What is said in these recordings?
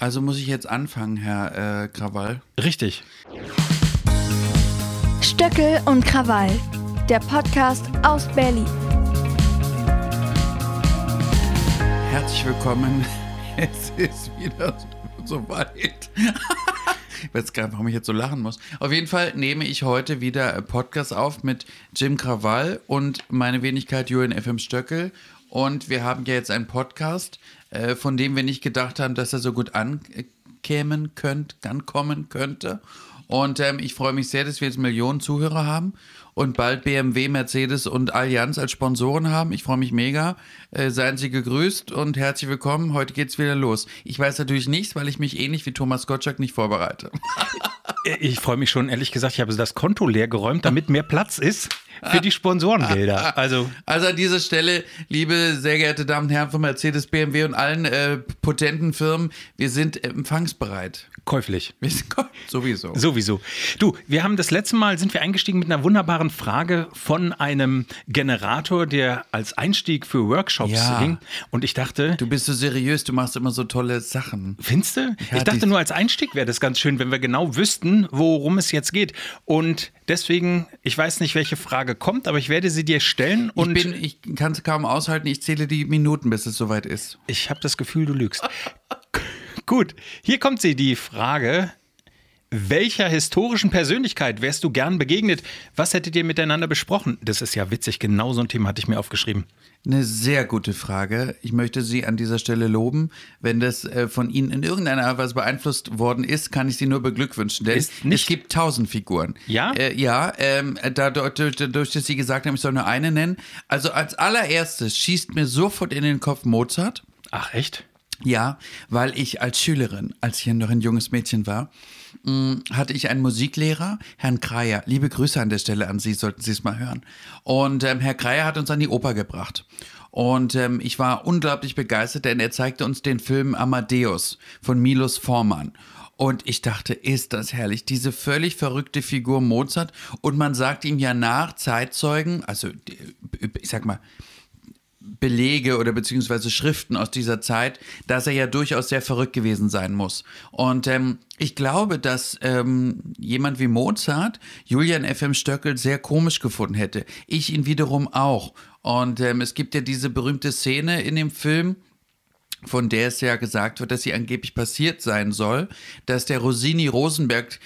Also muss ich jetzt anfangen, Herr äh, Krawall. Richtig. Stöckel und Krawall, der Podcast aus Berlin. Herzlich willkommen. Es ist wieder soweit. Ich weiß gar nicht, warum ich jetzt so lachen muss. Auf jeden Fall nehme ich heute wieder Podcast auf mit Jim Krawall und meine Wenigkeit Julian FM Stöckel. Und wir haben ja jetzt einen Podcast, äh, von dem wir nicht gedacht haben, dass er so gut ankämen könnte, ankommen könnte. Und ähm, ich freue mich sehr, dass wir jetzt Millionen Zuhörer haben und bald BMW, Mercedes und Allianz als Sponsoren haben. Ich freue mich mega. Äh, seien Sie gegrüßt und herzlich willkommen. Heute geht's wieder los. Ich weiß natürlich nichts, weil ich mich ähnlich wie Thomas Gottschalk nicht vorbereite. Ich freue mich schon, ehrlich gesagt, ich habe das Konto leer geräumt, damit mehr Platz ist für die Sponsorengelder. Also, also an dieser Stelle, liebe sehr geehrte Damen und Herren von Mercedes, BMW und allen äh, potenten Firmen, wir sind empfangsbereit. Käuflich. Sowieso. Sowieso. Du, wir haben das letzte Mal sind wir eingestiegen mit einer wunderbaren Frage von einem Generator, der als Einstieg für Workshops ja. ging. Und ich dachte. Du bist so seriös, du machst immer so tolle Sachen. Findest du? Ja, ich dachte nur als Einstieg wäre das ganz schön, wenn wir genau wüssten, worum es jetzt geht. Und deswegen, ich weiß nicht, welche Frage kommt, aber ich werde sie dir stellen. Und ich, bin, ich kann es kaum aushalten, ich zähle die Minuten, bis es soweit ist. Ich habe das Gefühl, du lügst. Gut, hier kommt sie, die Frage. Welcher historischen Persönlichkeit wärst du gern begegnet? Was hättet ihr miteinander besprochen? Das ist ja witzig, genau so ein Thema hatte ich mir aufgeschrieben. Eine sehr gute Frage. Ich möchte Sie an dieser Stelle loben. Wenn das äh, von Ihnen in irgendeiner Art Weise beeinflusst worden ist, kann ich Sie nur beglückwünschen. Denn es gibt tausend Figuren. Ja? Äh, ja, ähm, dadurch, dadurch, dass Sie gesagt haben, ich soll nur eine nennen. Also als allererstes schießt mir sofort in den Kopf Mozart. Ach, echt? Ja, weil ich als Schülerin, als ich noch ein junges Mädchen war, mm, hatte ich einen Musiklehrer, Herrn Kreier. Liebe Grüße an der Stelle an Sie, sollten Sie es mal hören. Und ähm, Herr Kreier hat uns an die Oper gebracht. Und ähm, ich war unglaublich begeistert, denn er zeigte uns den Film Amadeus von Milos Forman. Und ich dachte, ist das herrlich, diese völlig verrückte Figur Mozart. Und man sagt ihm ja nach, Zeitzeugen, also ich sag mal, Belege oder beziehungsweise Schriften aus dieser Zeit, dass er ja durchaus sehr verrückt gewesen sein muss. Und ähm, ich glaube, dass ähm, jemand wie Mozart Julian F.M. Stöckel sehr komisch gefunden hätte. Ich ihn wiederum auch. Und ähm, es gibt ja diese berühmte Szene in dem Film, von der es ja gesagt wird, dass sie angeblich passiert sein soll, dass der Rosini Rosenberg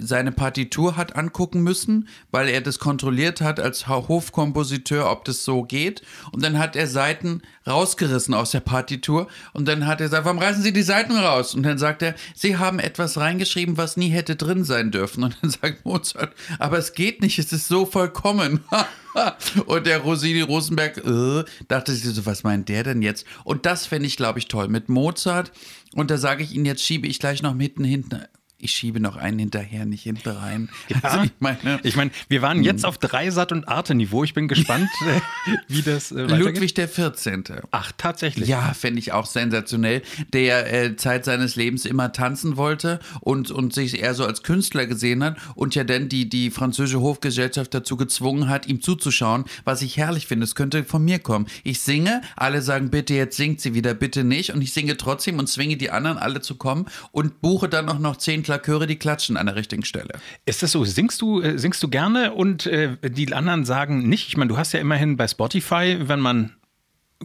seine Partitur hat angucken müssen, weil er das kontrolliert hat als Hofkompositeur, ob das so geht. Und dann hat er Seiten rausgerissen aus der Partitur und dann hat er gesagt, warum reißen Sie die Seiten raus? Und dann sagt er, Sie haben etwas reingeschrieben, was nie hätte drin sein dürfen. Und dann sagt Mozart, aber es geht nicht, es ist so vollkommen. und der Rosini Rosenberg äh, dachte sich so, was meint der denn jetzt? Und das fände ich, glaube ich, toll mit Mozart. Und da sage ich Ihnen, jetzt schiebe ich gleich noch mitten hinten ich schiebe noch einen hinterher, nicht hinten rein. Ja, also ich meine, ich mein, wir waren jetzt auf Dreisat- und Arte-Niveau. Ich bin gespannt, äh, wie das äh, Ludwig der 14. Ach, tatsächlich. Ja, fände ich auch sensationell. Der äh, Zeit seines Lebens immer tanzen wollte und, und sich eher so als Künstler gesehen hat und ja dann die, die französische Hofgesellschaft dazu gezwungen hat, ihm zuzuschauen, was ich herrlich finde. Es könnte von mir kommen. Ich singe, alle sagen, bitte, jetzt singt sie wieder, bitte nicht. Und ich singe trotzdem und zwinge die anderen alle zu kommen und buche dann auch noch zehn Klaköre, die klatschen an der richtigen Stelle. Ist das so? Singst du, äh, singst du gerne und äh, die anderen sagen nicht? Ich meine, du hast ja immerhin bei Spotify, wenn man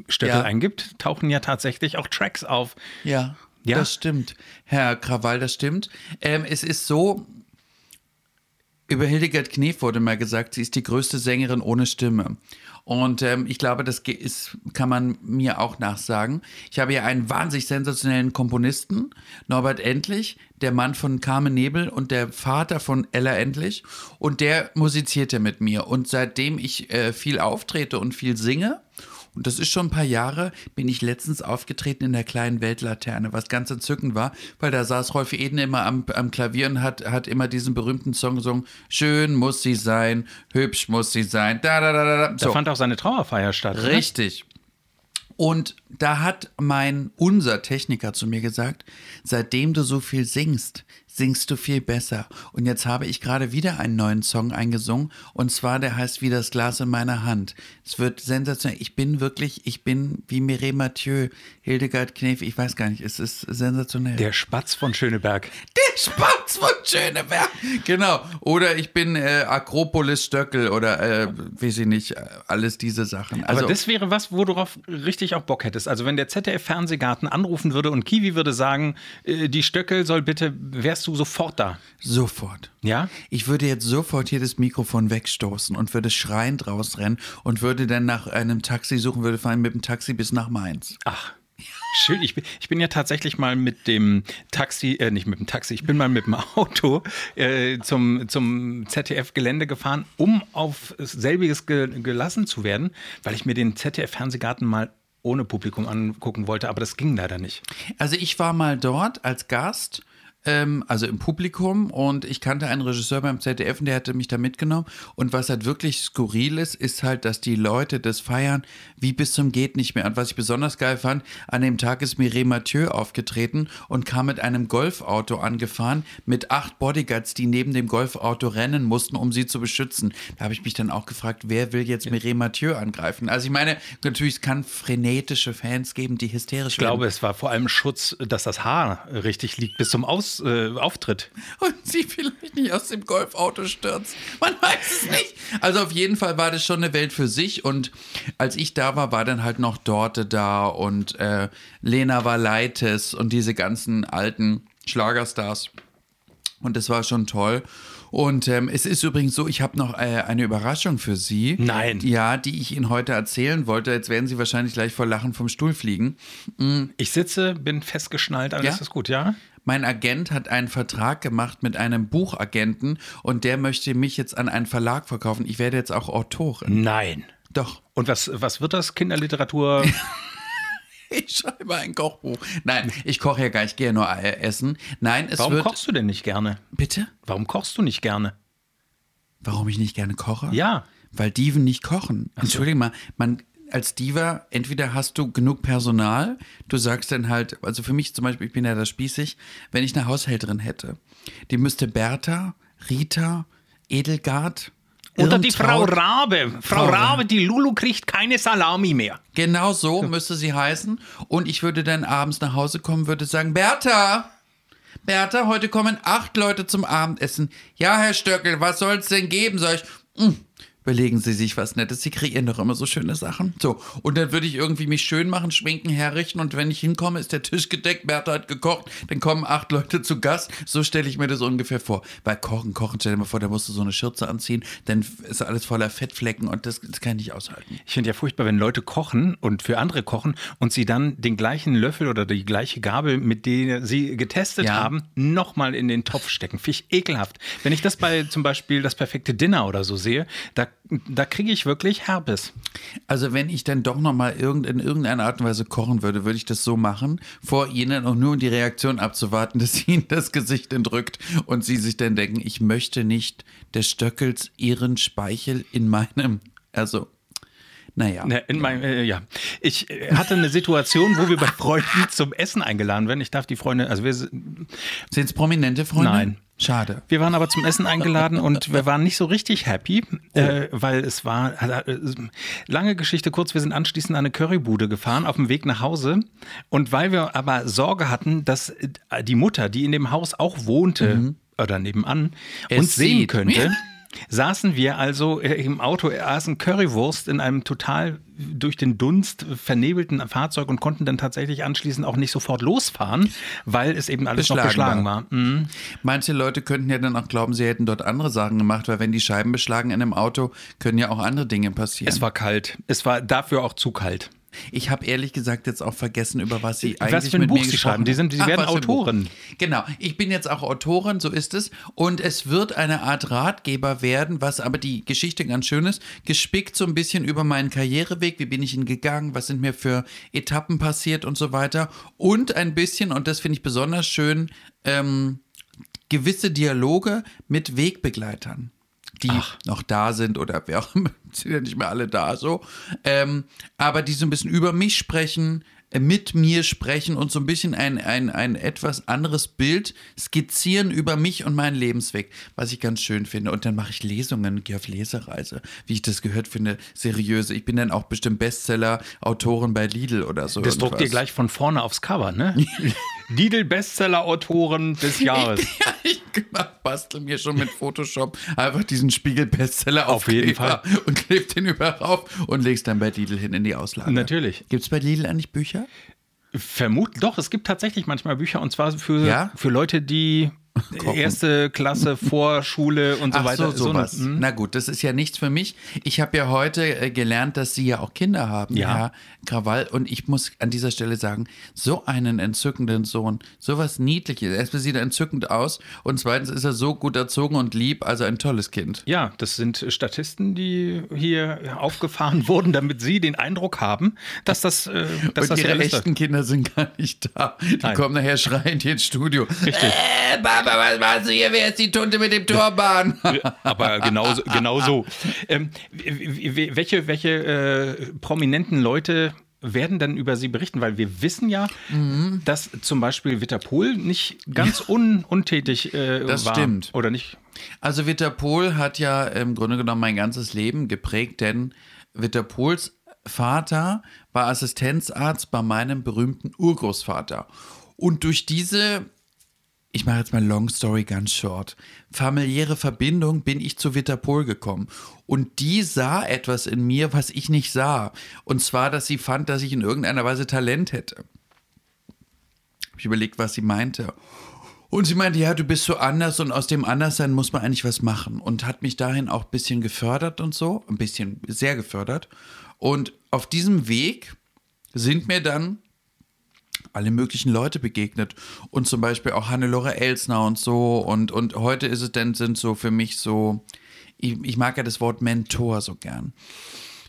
Stöckel ja. eingibt, tauchen ja tatsächlich auch Tracks auf. Ja, ja. das stimmt. Herr Krawall, das stimmt. Ähm, es ist so, über Hildegard Knef wurde mal gesagt, sie ist die größte Sängerin ohne Stimme. Und ähm, ich glaube, das ist, kann man mir auch nachsagen. Ich habe ja einen wahnsinnig sensationellen Komponisten, Norbert Endlich, der Mann von Carmen Nebel und der Vater von Ella Endlich. Und der musizierte mit mir. Und seitdem ich äh, viel auftrete und viel singe und das ist schon ein paar Jahre, bin ich letztens aufgetreten in der kleinen Weltlaterne, was ganz entzückend war, weil da saß Rolf Eden immer am, am Klavier und hat, hat immer diesen berühmten Song gesungen, schön muss sie sein, hübsch muss sie sein, da, da, da, da. So. Da fand auch seine Trauerfeier statt. Richtig. Und da hat mein, unser Techniker zu mir gesagt, seitdem du so viel singst, singst du viel besser. Und jetzt habe ich gerade wieder einen neuen Song eingesungen und zwar der heißt Wie das Glas in meiner Hand. Es wird sensationell. Ich bin wirklich, ich bin wie Mireille Mathieu, Hildegard Knef, ich weiß gar nicht, es ist sensationell. Der Spatz von Schöneberg. Der Spatz von Schöneberg. Genau. Oder ich bin äh, Akropolis Stöckel oder äh, weiß ich nicht, alles diese Sachen. Also, Aber das wäre was, worauf richtig auch Bock hättest. Also wenn der ZDF-Fernsehgarten anrufen würde und Kiwi würde sagen, äh, die Stöckel soll bitte, wärst du sofort da? Sofort. Ja? Ich würde jetzt sofort hier das Mikrofon wegstoßen und würde schreiend rausrennen und würde dann nach einem Taxi suchen, würde fahren mit dem Taxi bis nach Mainz. Ach. Schön, ich bin, ich bin ja tatsächlich mal mit dem Taxi, äh, nicht mit dem Taxi, ich bin mal mit dem Auto äh, zum, zum ZDF-Gelände gefahren, um auf selbiges ge gelassen zu werden, weil ich mir den ZDF-Fernsehgarten mal ohne Publikum angucken wollte, aber das ging leider nicht. Also ich war mal dort als Gast ähm, also im Publikum. Und ich kannte einen Regisseur beim ZDF und der hatte mich da mitgenommen. Und was halt wirklich skurril ist, ist halt, dass die Leute das feiern wie bis zum geht nicht mehr. Und was ich besonders geil fand, an dem Tag ist Mireille Mathieu aufgetreten und kam mit einem Golfauto angefahren mit acht Bodyguards, die neben dem Golfauto rennen mussten, um sie zu beschützen. Da habe ich mich dann auch gefragt, wer will jetzt Mireille Mathieu angreifen? Also ich meine, natürlich, es kann frenetische Fans geben, die hysterisch Ich glaube, es war vor allem Schutz, dass das Haar richtig liegt bis zum Aus äh, auftritt. Und sie vielleicht nicht aus dem Golfauto stürzt. Man weiß es nicht. Also auf jeden Fall war das schon eine Welt für sich. Und als ich da war, war dann halt noch Dorte da und äh, Lena Valaitis und diese ganzen alten Schlagerstars. Und das war schon toll. Und ähm, es ist übrigens so, ich habe noch äh, eine Überraschung für Sie. Nein. Ja, die ich Ihnen heute erzählen wollte. Jetzt werden Sie wahrscheinlich gleich vor Lachen vom Stuhl fliegen. Mhm. Ich sitze, bin festgeschnallt, alles ja? ist gut, ja? Mein Agent hat einen Vertrag gemacht mit einem Buchagenten und der möchte mich jetzt an einen Verlag verkaufen. Ich werde jetzt auch Autorin. Nein. Doch. Und was, was wird das? Kinderliteratur? ich schreibe ein Kochbuch. Nein, ich koche ja gar nicht, ich gehe nur essen. Nein, es Warum wird. kochst du denn nicht gerne? Bitte? Warum kochst du nicht gerne? Warum ich nicht gerne koche? Ja. Weil Diven nicht kochen. So. Entschuldigung mal, man, als Diva, entweder hast du genug Personal, du sagst dann halt, also für mich zum Beispiel, ich bin ja da spießig, wenn ich eine Haushälterin hätte, die müsste Bertha, Rita, Edelgard, oder die Frau Rabe. Frau, Frau Rabe, die Lulu kriegt keine Salami mehr. Genau so müsste sie heißen. Und ich würde dann abends nach Hause kommen, würde sagen, Bertha, Bertha, heute kommen acht Leute zum Abendessen. Ja, Herr Stöckel, was soll es denn geben? Sag ich, mm, überlegen Sie sich was Nettes. Sie kreieren doch immer so schöne Sachen. So, und dann würde ich irgendwie mich schön machen, schminken, herrichten und wenn ich hinkomme, ist der Tisch gedeckt, Bertha hat gekocht, dann kommen acht Leute zu Gast. So stelle ich mir das ungefähr vor. Weil Kochen, Kochen, stell dir mal vor, da musst du so eine Schürze anziehen, dann ist alles voller Fettflecken und das, das kann ich nicht aushalten. Ich finde ja furchtbar, wenn Leute kochen und für andere kochen und sie dann den gleichen Löffel oder die gleiche Gabel, mit der sie getestet ja. haben, nochmal in den Topf stecken. Finde ich ekelhaft. Wenn ich das bei zum Beispiel das perfekte Dinner oder so sehe, da da kriege ich wirklich Herpes. Also wenn ich dann doch noch mal irgend, in irgendeiner Art und Weise kochen würde, würde ich das so machen, vor Ihnen und nur um die Reaktion abzuwarten, dass Ihnen das Gesicht entrückt und Sie sich dann denken, ich möchte nicht des Stöckels Ihren Speichel in meinem, also naja. In meinem, äh, ja. Ich äh, hatte eine Situation, wo wir bei Freunden zum Essen eingeladen werden. Ich darf die Freunde, also wir sind es prominente Freunde? Nein. Schade. Wir waren aber zum Essen eingeladen und wir waren nicht so richtig happy, oh. äh, weil es war äh, lange Geschichte kurz. Wir sind anschließend an eine Currybude gefahren auf dem Weg nach Hause und weil wir aber Sorge hatten, dass äh, die Mutter, die in dem Haus auch wohnte mhm. oder nebenan, es uns sehen könnte. saßen wir also äh, im Auto, aßen Currywurst in einem total durch den Dunst vernebelten Fahrzeug und konnten dann tatsächlich anschließend auch nicht sofort losfahren, weil es eben alles beschlagen noch beschlagen war. war. Mhm. Manche Leute könnten ja dann auch glauben, sie hätten dort andere Sachen gemacht, weil wenn die Scheiben beschlagen in einem Auto, können ja auch andere Dinge passieren. Es war kalt. Es war dafür auch zu kalt. Ich habe ehrlich gesagt jetzt auch vergessen, über was Sie eigentlich was für ein mit Buch mir Sie schreiben. Die, sind, die Ach, werden Autoren. Genau, ich bin jetzt auch Autorin, so ist es. Und es wird eine Art Ratgeber werden, was aber die Geschichte ganz schön ist, gespickt so ein bisschen über meinen Karriereweg, wie bin ich ihn gegangen, was sind mir für Etappen passiert und so weiter. Und ein bisschen, und das finde ich besonders schön, ähm, gewisse Dialoge mit Wegbegleitern die noch da sind oder wer auch immer, sind ja nicht mehr alle da so. Ähm, aber die so ein bisschen über mich sprechen, äh, mit mir sprechen und so ein bisschen ein, ein, ein etwas anderes Bild skizzieren über mich und meinen Lebensweg, was ich ganz schön finde. Und dann mache ich Lesungen, gehe auf Lesereise, wie ich das gehört finde, seriöse. Ich bin dann auch bestimmt Bestseller-Autorin bei Lidl oder so. Das druckt ihr gleich von vorne aufs Cover, ne? Lidl Bestseller-Autoren des Jahres. Ja, ich bastel mir schon mit Photoshop einfach diesen Spiegel-Bestseller auf, Auf jeden Kleber und kleb den überall rauf und legst dann bei Lidl hin in die Auslage. Natürlich. Gibt es bei Lidl eigentlich Bücher? Vermutlich, doch, es gibt tatsächlich manchmal Bücher und zwar für, Ja? für Leute, die erste Klasse, Vorschule und so Ach weiter. so, sowas. eine- hm? Na gut, das ist ja nichts für mich. Ich habe ja heute äh, gelernt, dass Sie ja auch Kinder haben, Ja. Herr Krawall. Und ich muss an dieser Stelle sagen, so einen entzückenden Sohn, sowas Niedliches. Erstmal sieht er entzückend aus und zweitens ist er so gut erzogen und lieb, also ein tolles Kind. Ja, das sind Statisten, die hier aufgefahren wurden, damit sie den Eindruck haben, dass das, äh, dass und das ihre echten Kinder sind gar nicht da. Die Nein. kommen nachher schreiend hier ins Studio. Richtig. Äh, Papa, was machst du hier? Wer ist die Tunte mit dem Turban? Aber genau, so- genau so. Ähm, welche welche äh, prominenten Leute werden dann über sie berichten? Weil wir wissen ja, Mhm. dass zum Beispiel Witterpohl nicht ganz un, untätig äh, Das war. stimmt. Oder nicht? Also Witterpohl hat ja im Grunde genommen mein ganzes Leben geprägt, denn Witterpohls Vater war Assistenzarzt bei meinem berühmten Urgroßvater. Und durch diese, ich mache jetzt mal Long Story ganz short, familiäre Verbindung bin ich zu Witterpohl gekommen. Und die sah etwas in mir, was ich nicht sah. Und zwar, dass sie fand, dass ich in irgendeiner Weise Talent hätte. Ich überlegt, was sie meinte. Und sie meinte, ja, du bist so anders und aus dem Anderssein muss man eigentlich was machen. Und hat mich dahin auch ein bisschen gefördert und so. Ein bisschen, sehr gefördert. Und auf diesem Weg sind mir dann alle möglichen Leute begegnet. Und zum Beispiel auch Hannelore Elsner und so. Und, und heute ist es dann, sind so für mich so, ich, ich mag ja das Wort Mentor so gern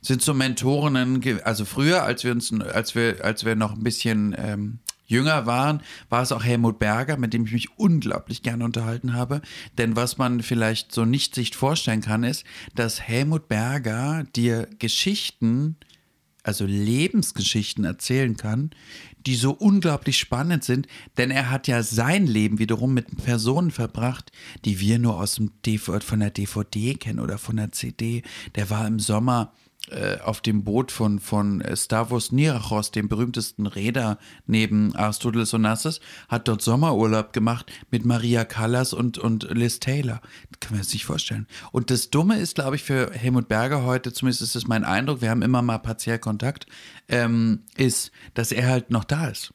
sind so Mentorinnen, also früher, als wir uns, als wir, als wir noch ein bisschen ähm, jünger waren, war es auch Helmut Berger, mit dem ich mich unglaublich gerne unterhalten habe. Denn was man vielleicht so nicht sich vorstellen kann, ist, dass Helmut Berger dir Geschichten, also Lebensgeschichten erzählen kann, die so unglaublich spannend sind, denn er hat ja sein Leben wiederum mit Personen verbracht, die wir nur aus dem DV von der DVD kennen oder von der CD. Der war im Sommer auf dem Boot von, von äh, Stavros Nirachos, dem berühmtesten Räder neben Aristoteles Onassis, hat dort Sommerurlaub gemacht mit Maria Callas und, und Liz Taylor. Das kann man sich nicht vorstellen. Und das Dumme ist, glaube ich, für Helmut Berger heute, zumindest ist das mein Eindruck, wir haben immer mal partiell Kontakt, ähm, ist, dass er halt noch da ist.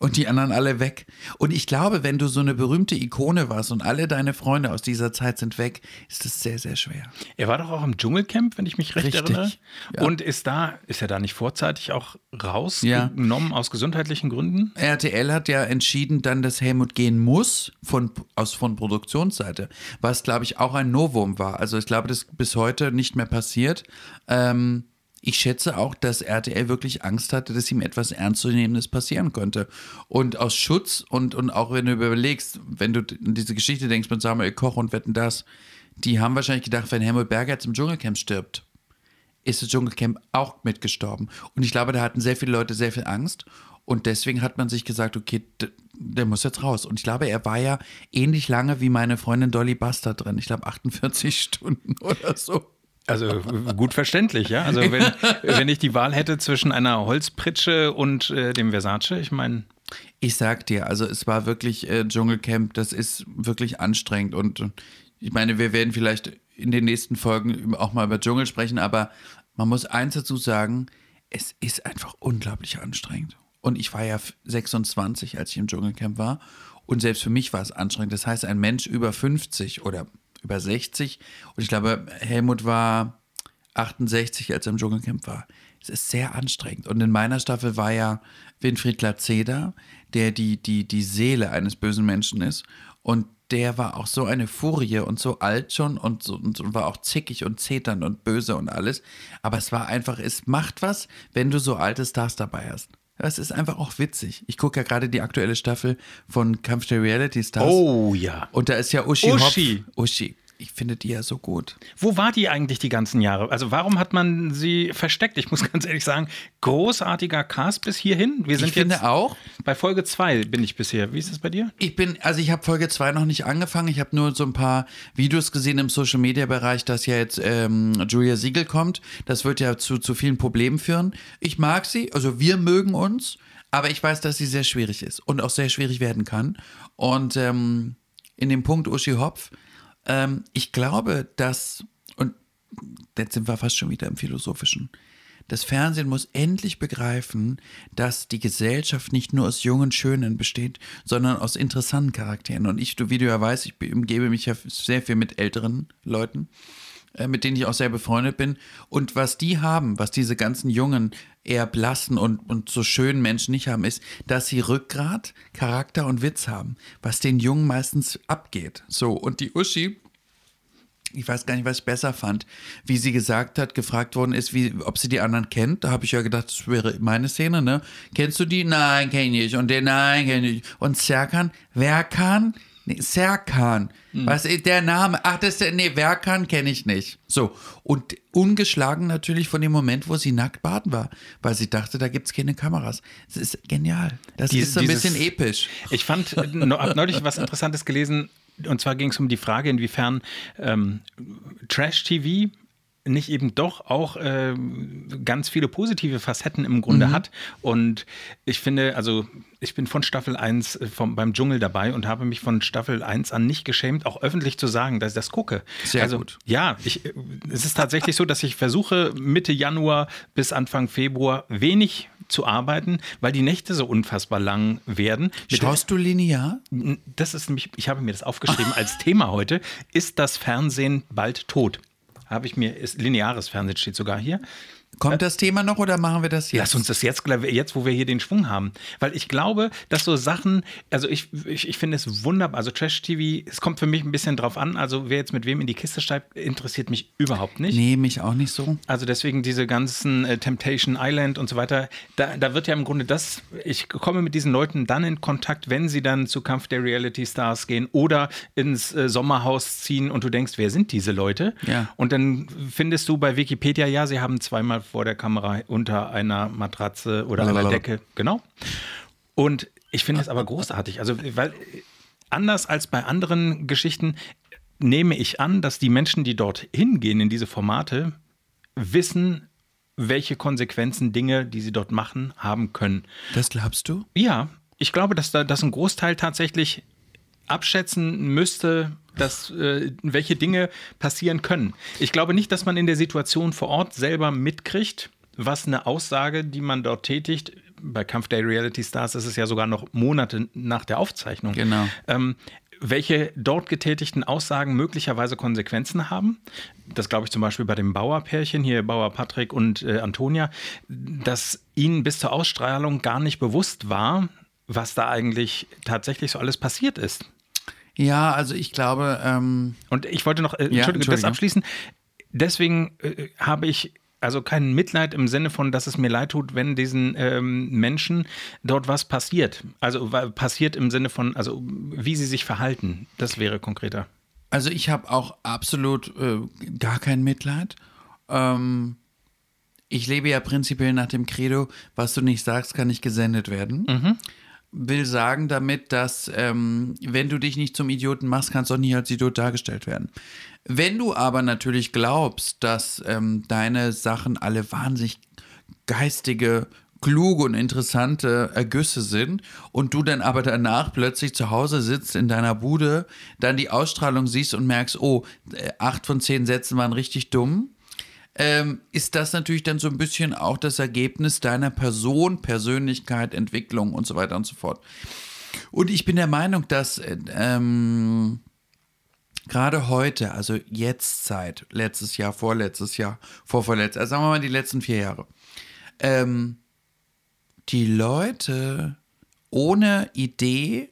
Und die anderen alle weg. Und ich glaube, wenn du so eine berühmte Ikone warst und alle deine Freunde aus dieser Zeit sind weg, ist das sehr, sehr schwer. Er war doch auch im Dschungelcamp, wenn ich mich recht Richtig, erinnere. ja. Und ist da, ist er da nicht vorzeitig auch Ja. rausgenommen aus gesundheitlichen Gründen? RTL hat ja entschieden dann, dass Helmut gehen muss von, aus, von Produktionsseite, was glaube ich auch ein Novum war. Also ich glaube, das ist bis heute nicht mehr passiert. Ähm, ich schätze auch, dass RTL wirklich Angst hatte, dass ihm etwas Ernstzunehmendes passieren könnte. Und aus Schutz und, und auch wenn du überlegst, wenn du an diese Geschichte denkst mit Samuel Koch und Wetten das, die haben wahrscheinlich gedacht, wenn Helmut Berger jetzt im Dschungelcamp stirbt, ist das Dschungelcamp auch mitgestorben. Und ich glaube, da hatten sehr viele Leute sehr viel Angst. Und deswegen hat man sich gesagt, okay, der muss jetzt raus. Und ich glaube, er war ja ähnlich lange wie meine Freundin Dolly Buster drin. Ich glaube, 48 Stunden oder so. Also gut verständlich, ja. Also wenn, wenn ich die Wahl hätte zwischen einer Holzpritsche und äh, dem Versace, ich meine, Ich sag dir, also es war wirklich äh, Dschungelcamp, das ist wirklich anstrengend. Und äh, ich meine, wir werden vielleicht in den nächsten Folgen auch mal über Dschungel sprechen, aber man muss eins dazu sagen, es ist einfach unglaublich anstrengend. Und ich war ja 26, als ich im Dschungelcamp war. Und selbst für mich war es anstrengend. Das heißt, ein Mensch über 50 oder über 60, und ich glaube, Helmut war 68, als er im Dschungelcamp war. Es ist sehr anstrengend. Und in meiner Staffel war ja Winfried Glatzeder, der die, die, die Seele eines bösen Menschen ist. Und der war auch so eine Furie und so alt schon und, so, und war auch zickig und zeternd und böse und alles. Aber es war einfach, es macht was, wenn du so alte Stars dabei hast. Es ist einfach auch witzig. Ich gucke ja gerade die aktuelle Staffel von Kampf der Reality Stars. oh ja. Und da ist ja Uschi, Uschi. Hopf. Uschi. Ich finde die ja so gut. Wo war die eigentlich die ganzen Jahre? Also warum hat man sie versteckt? Ich muss ganz ehrlich sagen, großartiger Cast bis hierhin. Wir sind ich finde jetzt auch. bei Folge 2 bin ich bisher. Wie ist es bei dir? Ich bin, also ich habe Folge 2 noch nicht angefangen. Ich habe nur so ein paar Videos gesehen im Social Media Bereich, dass ja jetzt ähm, Julia Siegel kommt. Das wird ja zu, zu vielen Problemen führen. Ich mag sie, also wir mögen uns, aber ich weiß, dass sie sehr schwierig ist und auch sehr schwierig werden kann. Und ähm, in dem Punkt Uschi Hopf, ähm, ich glaube, dass, und jetzt sind wir fast schon wieder im Philosophischen, das Fernsehen muss endlich begreifen, dass die Gesellschaft nicht nur aus jungen Schönen besteht, sondern aus interessanten Charakteren. Und ich, wie du ja weißt, ich umgebe mich ja sehr viel mit älteren Leuten, mit denen ich auch sehr befreundet bin. Und was die haben, was diese ganzen jungen, eher blassen und, und so schönen Menschen nicht haben, ist, dass sie Rückgrat, Charakter und Witz haben, was den Jungen meistens abgeht. So, und die Uschi, ich weiß gar nicht, was ich besser fand, wie sie gesagt hat, gefragt worden ist, wie, ob sie die anderen kennt. Da habe ich ja gedacht, das wäre meine Szene, ne? Kennst du die? Nein, kenne ich. Und der, nein, kenne ich. Und Serkan, Werkan? Nee, Serkan. Was ist der Name? Ach, das ist der, nee, Werkan kenne ich nicht. So. Und ungeschlagen natürlich von dem Moment, wo sie nackt baden war, weil sie dachte, da gibt es keine Kameras. Das ist genial. Das Dies- ist so ein dieses- bisschen episch. Ich fand, äh, ne- hab neulich was Interessantes gelesen. Und zwar ging es um die Frage, inwiefern ähm, Trash-TV nicht eben doch auch äh, ganz viele positive Facetten im Grunde hat. Und ich finde, also ich bin von Staffel 1 vom, beim Dschungel dabei und habe mich von Staffel 1 an nicht geschämt, auch öffentlich zu sagen, dass ich das gucke. Sehr also, gut. Ja, ich, äh, es ist tatsächlich so, dass ich versuche, Mitte Januar bis Anfang Februar wenig zu arbeiten, weil die Nächte so unfassbar lang werden. Mit Schaust du linear? das ist nämlich, ich habe mir das aufgeschrieben als Thema heute. Ist das Fernsehen bald tot? Habe ich mir, ist lineares Fernsehen steht sogar hier. Kommt das Thema noch oder machen wir das jetzt? Lass uns das jetzt, jetzt, wo wir hier den Schwung haben. Weil ich glaube, dass so Sachen, also ich, ich, ich finde es wunderbar. Also Trash-TV, es kommt für mich ein bisschen drauf an. Also wer jetzt mit wem in die Kiste steigt, interessiert mich überhaupt nicht. Nee, mich auch nicht so. Also deswegen diese ganzen äh, Temptation Island und so weiter, da, da wird ja im Grunde das, ich komme mit diesen Leuten dann in Kontakt, wenn sie dann zu Kampf der Reality Stars gehen oder ins äh, Sommerhaus ziehen und du denkst, wer sind diese Leute? Ja. Und dann findest du bei Wikipedia, ja, sie haben zweimal vor der Kamera unter einer Matratze oder einer Lalalala. Decke, genau. Und ich finde es aber großartig, also weil anders als bei anderen Geschichten nehme ich an, dass die Menschen, die dort hingehen in diese Formate, wissen, welche Konsequenzen Dinge, die sie dort machen, haben können. Das glaubst du? Ja, ich glaube, dass da dass ein Großteil tatsächlich abschätzen müsste, dass, äh, welche Dinge passieren können. Ich glaube nicht, dass man in der Situation vor Ort selber mitkriegt, was eine Aussage, die man dort tätigt, bei Kampf der Reality Stars ist es ja sogar noch Monate nach der Aufzeichnung. Genau. Ähm, welche dort getätigten Aussagen möglicherweise Konsequenzen haben. Das glaube ich zum Beispiel bei dem Bauer-Pärchen, hier Bauer Patrick und äh, Antonia, dass ihnen bis zur Ausstrahlung gar nicht bewusst war, was da eigentlich tatsächlich so alles passiert ist. Ja, also ich glaube, ähm, Und ich wollte noch, äh, Ja, Entschuldigung, das abschließen. Deswegen äh, habe ich also kein Mitleid im Sinne von, dass es mir leid tut, wenn diesen ähm, Menschen dort was passiert. Also passiert im Sinne von, also wie sie sich verhalten. Das wäre konkreter. also ich habe auch absolut äh, gar kein Mitleid. Ähm, ich lebe ja prinzipiell nach dem Credo, was du nicht sagst, kann nicht gesendet werden. Will sagen damit, dass ähm, wenn du dich nicht zum Idioten machst, kannst du auch nie als Idiot dargestellt werden. Wenn du aber natürlich glaubst, dass ähm, deine Sachen alle wahnsinnig geistige, kluge und interessante Ergüsse sind und du dann aber danach plötzlich zu Hause sitzt in deiner Bude, dann die Ausstrahlung siehst und merkst, oh, äh, acht von zehn Sätzen waren richtig dumm, ähm, ist das natürlich dann so ein bisschen auch das Ergebnis deiner Person, Persönlichkeit, Entwicklung und so weiter und so fort. Und ich bin der Meinung, dass äh, ähm, gerade heute, also jetzt Zeit, letztes Jahr, vorletztes Jahr, vorvorletztes, also sagen wir mal die letzten vier Jahre, ähm, die Leute ohne Idee,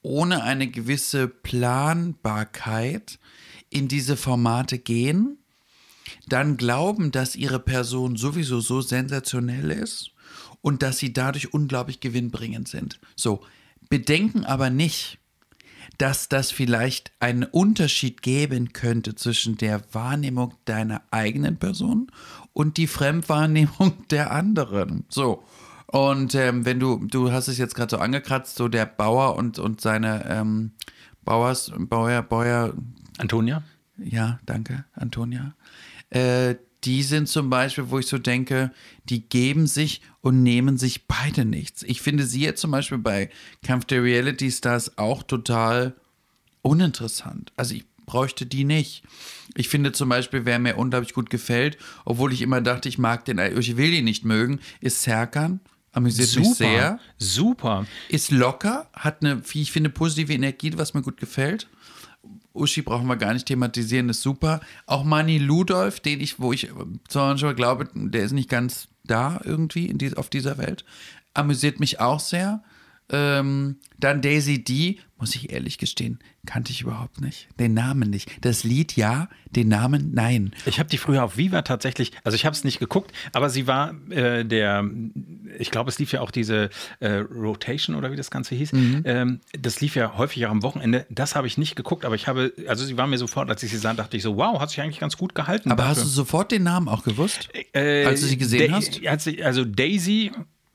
ohne eine gewisse Planbarkeit in diese Formate gehen, dann glauben, dass ihre Person sowieso so sensationell ist und dass sie dadurch unglaublich gewinnbringend sind. So, bedenken aber nicht, dass das vielleicht einen Unterschied geben könnte zwischen der Wahrnehmung deiner eigenen Person und die Fremdwahrnehmung der anderen. So. Und ähm, wenn du, du hast es jetzt gerade so angekratzt, so der Bauer und, und seine ähm, Bauers, Bauer, Bauer, Antonia? ja, danke, Antonia. Äh, die sind zum Beispiel, wo ich so denke, die geben sich und nehmen sich beide nichts. Ich finde sie jetzt zum Beispiel bei Kampf der Reality Stars auch total uninteressant. Also ich bräuchte die nicht. Ich finde zum Beispiel, wer mir unglaublich gut gefällt, obwohl ich immer dachte, ich mag den, ich will ihn nicht mögen, ist Serkan. Amüsiert mich sehr. Super. Ist locker, hat eine, wie ich finde, positive Energie, was mir gut gefällt. Uschi brauchen wir gar nicht thematisieren, ist super. Auch Manny Ludolf, den ich, wo ich zum Beispiel glaube, der ist nicht ganz da irgendwie in die, auf dieser Welt, amüsiert mich auch sehr. Ähm, dann Daisy D, muss ich ehrlich gestehen, kannte ich überhaupt nicht. Den Namen nicht. Das Lied ja, den Namen nein. Ich habe die früher auf Viva tatsächlich, also ich habe es nicht geguckt, aber sie war äh, der, ich glaube, es lief ja auch diese äh, Rotation oder wie das Ganze hieß. Mhm. Ähm, das lief ja häufig auch am Wochenende. Das habe ich nicht geguckt, aber ich habe, also sie war mir sofort, als ich sie sah, dachte ich so, wow, hat sich eigentlich ganz gut gehalten. Aber hast dafür. du sofort den Namen auch gewusst? Äh, als du sie gesehen Da- hast? also Daisy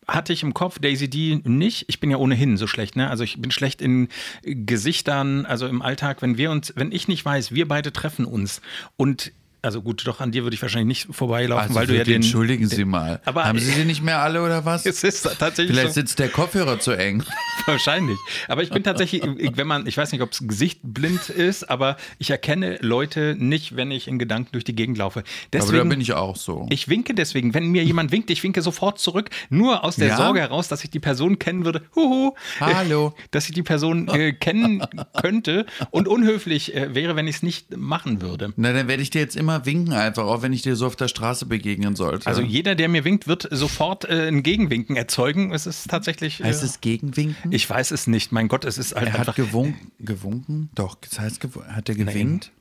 hatte ich im Kopf, Daisy D nicht. Ich bin ja ohnehin so schlecht, ne? Also ich bin schlecht in Gesichtern, also im Alltag, wenn wir uns, wenn ich nicht weiß, wir beide treffen uns und also gut, doch an dir würde ich wahrscheinlich nicht vorbeilaufen, Also weil du ja den. Entschuldigen Sie mal. Aber- Haben Sie sie nicht mehr alle oder was? Es ist tatsächlich Vielleicht so, sitzt der Kopfhörer zu eng. wahrscheinlich. Aber ich bin tatsächlich, wenn man, ich weiß nicht, ob es Gesicht blind ist, aber ich erkenne Leute nicht, wenn ich in Gedanken durch die Gegend laufe. Aber da Deswegen, bin ich auch so. Ich winke deswegen, wenn mir jemand winkt, ich winke sofort zurück, nur aus der Ja? Sorge heraus, dass ich die Person kennen würde. Huhu, Hallo. dass ich die Person äh, kennen könnte und unhöflich äh, wäre, wenn ich es nicht machen würde. Na, dann werde ich dir jetzt immer winken, einfach, auch wenn ich dir so auf der Straße begegnen sollte. Also jeder, der mir winkt, wird sofort äh, ein Gegenwinken erzeugen. Es ist tatsächlich. heißt äh, es Gegenwinken? Ich weiß es nicht. Mein Gott, es ist halt er hat einfach. gewunken. Gewunken? Doch, das heißt, hat er gewinkt?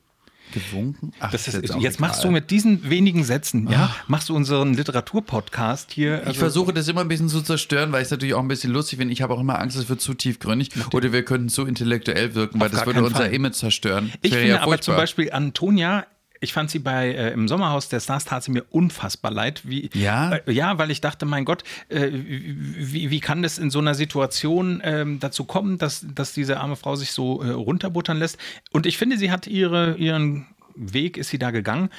Gewunken? Ach, Das ist, jetzt jetzt machst du mit diesen wenigen Sätzen, ja, machst du unseren Literaturpodcast hier. Ich also- versuche das immer ein bisschen zu zerstören, weil ich es natürlich auch ein bisschen lustig finde. Ich habe auch immer Angst, es wird zu tiefgründig oder wir könnten zu intellektuell wirken, weil Auf das gar würde unser Fall. Image zerstören. Das Ich finde ja aber zum. Beispiel Antonia, ich fand sie bei äh, im Sommerhaus der Stars tat sie mir unfassbar leid. Wie, Ja? Äh, ja, weil ich dachte, mein Gott, äh, wie, wie kann das in so einer Situation ähm, dazu kommen, dass, dass diese arme Frau sich so äh, runterbuttern lässt? Und ich finde, sie hat ihre, ihren Weg, ist sie da gegangen.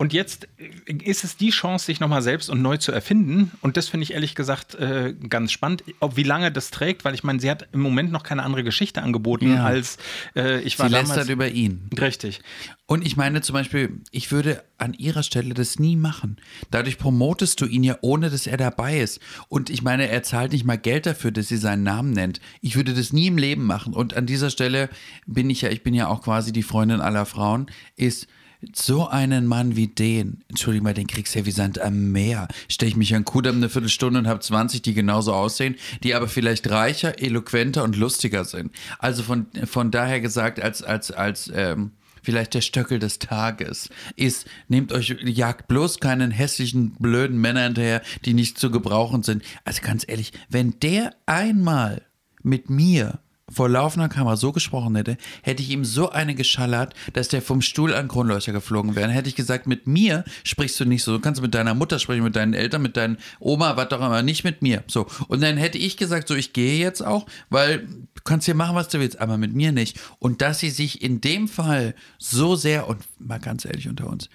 Und jetzt äh, ist es die Chance, sich nochmal selbst und neu zu erfinden. Und das finde ich ehrlich gesagt äh, ganz spannend. Ob wie lange das trägt, weil ich meine, sie hat im Moment noch keine andere Geschichte angeboten Ja. als äh, ich Sie war damals. lästert über ihn. Richtig. Und ich meine zum Beispiel, ich würde an ihrer Stelle das nie machen. Dadurch promotest du ihn ja, ohne dass er dabei ist. Und ich meine, er zahlt nicht mal Geld dafür, dass sie seinen Namen nennt. Ich würde das nie im Leben machen. Und an dieser Stelle bin ich ja, ich bin ja auch quasi die Freundin aller Frauen, ist so einen Mann wie den, entschuldige mal, den kriegst du ja wie Sand am Meer. Stelle ich mich an Kudamm eine Viertelstunde und habe 20, die genauso aussehen, die aber vielleicht reicher, eloquenter und lustiger sind. Also von, von daher gesagt, als, als, als, ähm, vielleicht der Stöckel des Tages ist, nehmt euch, jagt bloß keinen hässlichen, blöden Männer hinterher, die nicht zu gebrauchen sind. Also ganz ehrlich, wenn der einmal mit mir vor laufender Kamera so gesprochen hätte, hätte ich ihm so eine geschallert, dass der vom Stuhl an Kronleuchter geflogen wäre. Dann hätte ich gesagt, mit mir sprichst du nicht so. Du kannst mit deiner Mutter sprechen, mit deinen Eltern, mit deinen Oma, was doch immer, nicht mit mir. So. Und dann hätte ich gesagt, so, ich gehe jetzt auch, weil du kannst hier machen, was du willst, aber mit mir nicht. Und dass sie sich in dem Fall so sehr, und mal ganz ehrlich unter uns,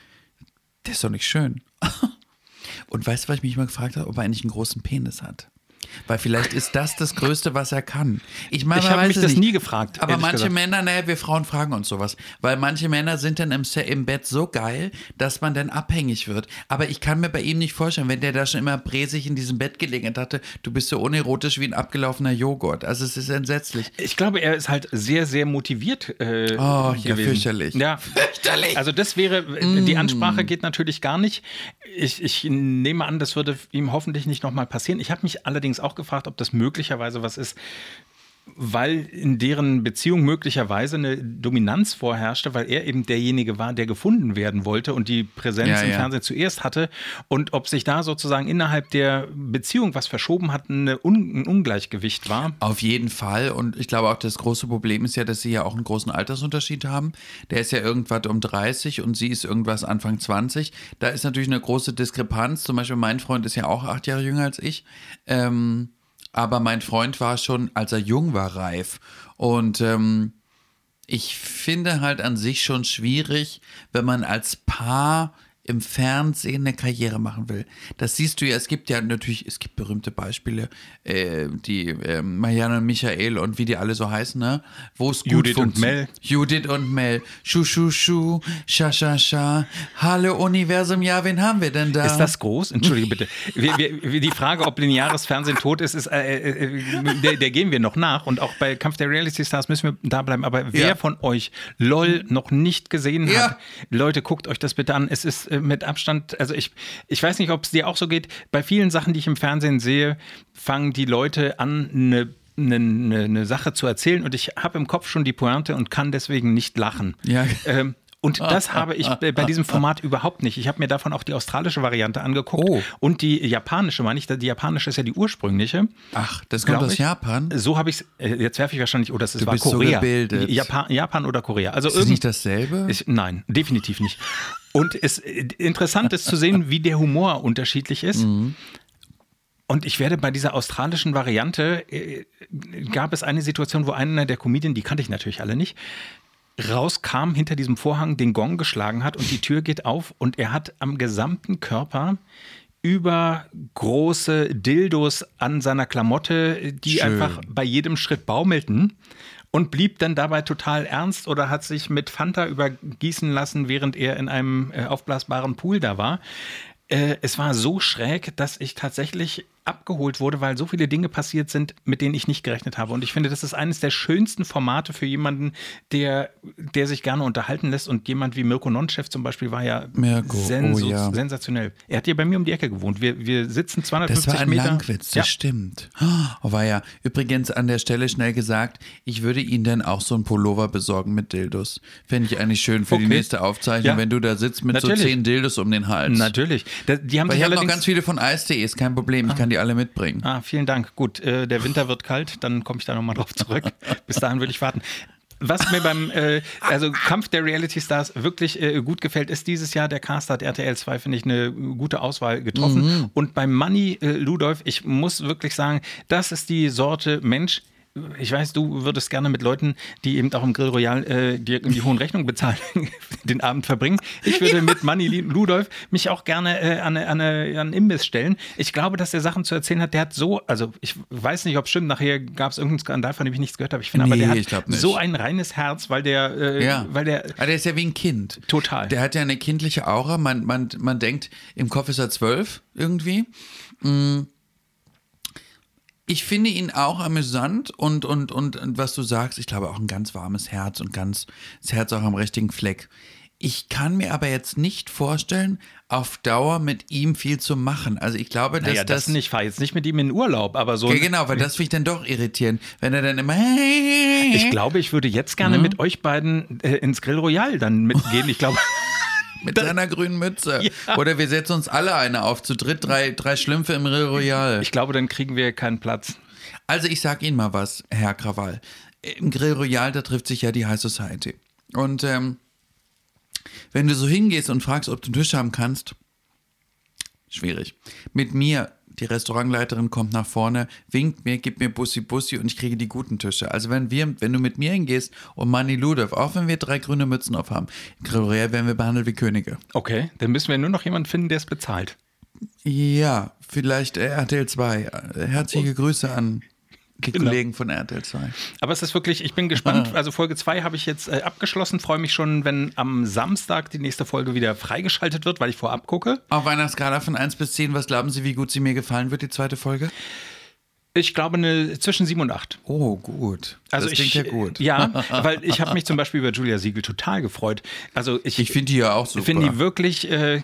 das ist doch nicht schön. Und weißt du, was ich mich mal gefragt habe, ob er eigentlich einen großen Penis hat? Weil vielleicht ist das das Größte, was er kann. Ich meine, Ich habe mich das nicht. nie gefragt, Aber manche gesagt. Männer, naja, wir Frauen fragen uns sowas. Weil manche Männer sind dann im, im Bett so geil, dass man dann abhängig wird. Aber ich kann mir bei ihm nicht vorstellen, wenn der da schon immer bräsig in diesem Bett gelegen hat, dachte, du bist so unerotisch wie ein abgelaufener Joghurt. Also es ist entsetzlich. Ich glaube, er ist halt sehr, sehr motiviert. Äh, Oh, ja, gewesen. fürchterlich. Ja, Fürchterlich. Also das wäre, die Ansprache geht natürlich gar nicht. Ich, ich nehme an, das würde ihm hoffentlich nicht nochmal passieren. Ich habe mich allerdings auch gefragt, ob das möglicherweise was ist, weil in deren Beziehung möglicherweise eine Dominanz vorherrschte, weil er eben derjenige war, der gefunden werden wollte und die Präsenz Ja, im ja. Fernsehen zuerst hatte. Und ob sich da sozusagen innerhalb der Beziehung was verschoben hat, eine Un ein Ungleichgewicht war. Auf jeden Fall. Und ich glaube auch, das große Problem ist ja, dass sie ja auch einen großen Altersunterschied haben. Der ist ja irgendwas um 30 und sie ist irgendwas Anfang 20. Da ist natürlich eine große Diskrepanz. Zum Beispiel mein Freund ist ja auch acht Jahre jünger als ich. Ähm, aber mein Freund war schon, als er jung war, reif. Und ähm, ich finde halt an sich schon schwierig, wenn man als Paar im Fernsehen eine Karriere machen will. Das siehst du ja, es gibt ja natürlich, es gibt berühmte Beispiele, äh, die äh, Marianne und Michael und wie die alle so heißen, ne? Wo es gut Judith und. Mel. Judith und Mel. Schu, schu, schu, scha, scha, scha. Hallo Universum, ja, wen haben wir denn da? Ist das groß? Entschuldige bitte. Wir, wir, die Frage, ob lineares Fernsehen tot ist, ist äh, äh, äh, der, der gehen wir noch nach. Und auch bei Kampf der Reality Stars müssen wir da bleiben. Aber wer Ja. von euch LOL noch nicht gesehen Ja. hat, Leute, guckt euch das bitte an. Es ist mit Abstand, also ich, ich weiß nicht, ob es dir auch so geht. Bei vielen Sachen, die ich im Fernsehen sehe, fangen die Leute an, eine eine, eine, eine Sache zu erzählen und ich habe im Kopf schon die Pointe und kann deswegen nicht lachen. Ja. Ähm, und das habe ich bei diesem Format überhaupt nicht. Ich habe mir davon auch die australische Variante angeguckt Oh. und die japanische, meine ich. Die japanische ist ja die ursprüngliche. Ach, das kommt aus ich. Japan? So habe ich es, jetzt werfe ich wahrscheinlich, oder es Du war bist so Korea. gebildet. Japan, Japan oder Korea. Also Ist irgend- nicht dasselbe? ich, nein, definitiv nicht. Und es äh, interessant ist zu sehen, wie der Humor unterschiedlich ist. Mhm. Und ich werde bei dieser australischen Variante, äh, gab es eine Situation, wo einer der Comedien, die kannte ich natürlich alle nicht, rauskam, hinter diesem Vorhang den Gong geschlagen hat und die Tür geht auf und er hat am gesamten Körper über große Dildos an seiner Klamotte, die Schön. einfach bei jedem Schritt baumelten und blieb dann dabei total ernst oder hat sich mit Fanta übergießen lassen, während er in einem äh, aufblasbaren Pool da war. Äh, es war so schräg, dass ich tatsächlich abgeholt wurde, weil so viele Dinge passiert sind, mit denen ich nicht gerechnet habe. Und ich finde, das ist eines der schönsten Formate für jemanden, der, der sich gerne unterhalten lässt. Und jemand wie Mirko Nonchef zum Beispiel war ja Mirko, oh ja. sensationell. Er hat hier bei mir um die Ecke gewohnt. Wir, wir sitzen 250 Das war ein Meter. Langwitz, das ja. stimmt. Oh, war ja. Übrigens an der Stelle schnell gesagt, ich würde Ihnen dann auch so ein Pullover besorgen mit Dildos. Fände ich eigentlich schön für die Okay. nächste Aufzeichnung, Ja. wenn du da sitzt mit Natürlich. so zehn Dildos um den Hals. Natürlich. Da- Die haben sich ich habe noch ganz viele von Eis.de, ist kein Problem, ich kann die alle mitbringen. Ah, vielen Dank. Gut, äh, der Winter wird kalt, dann komme ich da nochmal drauf zurück. Bis dahin würde ich warten. Was mir beim äh, also Kampf der Reality Stars wirklich äh, gut gefällt, ist dieses Jahr der Cast hat RTL 2, finde ich, eine gute Auswahl getroffen. Und beim Money äh, Ludolf, ich muss wirklich sagen, das ist die Sorte Mensch. Ich weiß, du würdest gerne mit Leuten, die eben auch im Grill Royal äh, die, die hohen Rechnungen bezahlen, den Abend verbringen. Ich würde mit Manni Ludolf mich auch gerne äh, an, an, eine- an einen Imbiss stellen. Ich glaube, dass der Sachen zu erzählen hat. Der hat so, also ich weiß nicht, ob es stimmt, nachher gab es irgendeinen Skandal, von dem ich nichts gehört habe. Ich finde aber, Nee, der ich glaub hat nicht. so ein reines Herz, weil der, äh, Ja, weil der Aber der ist ja wie ein Kind. Total. Der hat ja eine kindliche Aura. Man, man, man denkt, im Kopf ist er zwölf irgendwie. Mm. Ich finde ihn auch amüsant und, und, und, und was du sagst, ich glaube auch ein ganz warmes Herz und ganz das Herz auch am richtigen Fleck. Ich kann mir aber jetzt nicht vorstellen, auf Dauer mit ihm viel zu machen. Also ich glaube, dass naja, das, das, nicht, fahr jetzt nicht mit ihm in Urlaub, aber so. Ja, genau, weil das finde ich dann doch irritierend, wenn er dann immer. Ich glaube, ich würde jetzt Mhm. gerne mit euch beiden äh, ins Grill Royal dann mitgehen. Ich glaube, Mit seiner grünen Mütze. Ja. Oder wir setzen uns alle eine auf, zu dritt, drei, drei Schlümpfe im Real Royal. ich glaube, dann kriegen wir keinen Platz. Also ich sag Ihnen mal was, Herr Krawall. Im Grill Royal, da trifft sich ja die High Society. Und ähm, wenn du so hingehst und fragst, ob du einen Tisch haben kannst, schwierig. Mit mir, die Restaurantleiterin kommt nach vorne, winkt mir, gibt mir Bussi Bussi und ich kriege die guten Tische. Also wenn wir, wenn du mit mir hingehst und Manni Ludev, auch wenn wir drei grüne Mützen auf haben, Royal werden wir behandelt wie Könige. Okay, dann müssen wir nur noch jemanden finden, der es bezahlt. Ja, vielleicht RTL 2. Äh, Herzliche Grüße an die Genau. Kollegen von RTL 2. Aber es ist wirklich, ich bin gespannt. Also Folge 2 habe ich jetzt äh, abgeschlossen. Freue mich schon, wenn am Samstag die nächste Folge wieder freigeschaltet wird, weil ich vorab gucke. Auf einer Skala von 1 bis 10, was glauben Sie, wie gut sie mir gefallen wird, die zweite Folge? Ich glaube eine zwischen sieben und acht. Oh, gut. Also das ich, klingt ja gut. Ja, weil ich habe mich zum Beispiel über Julia Siegel total gefreut. Also ich, Ich finde die ja auch super. finde die wirklich, äh,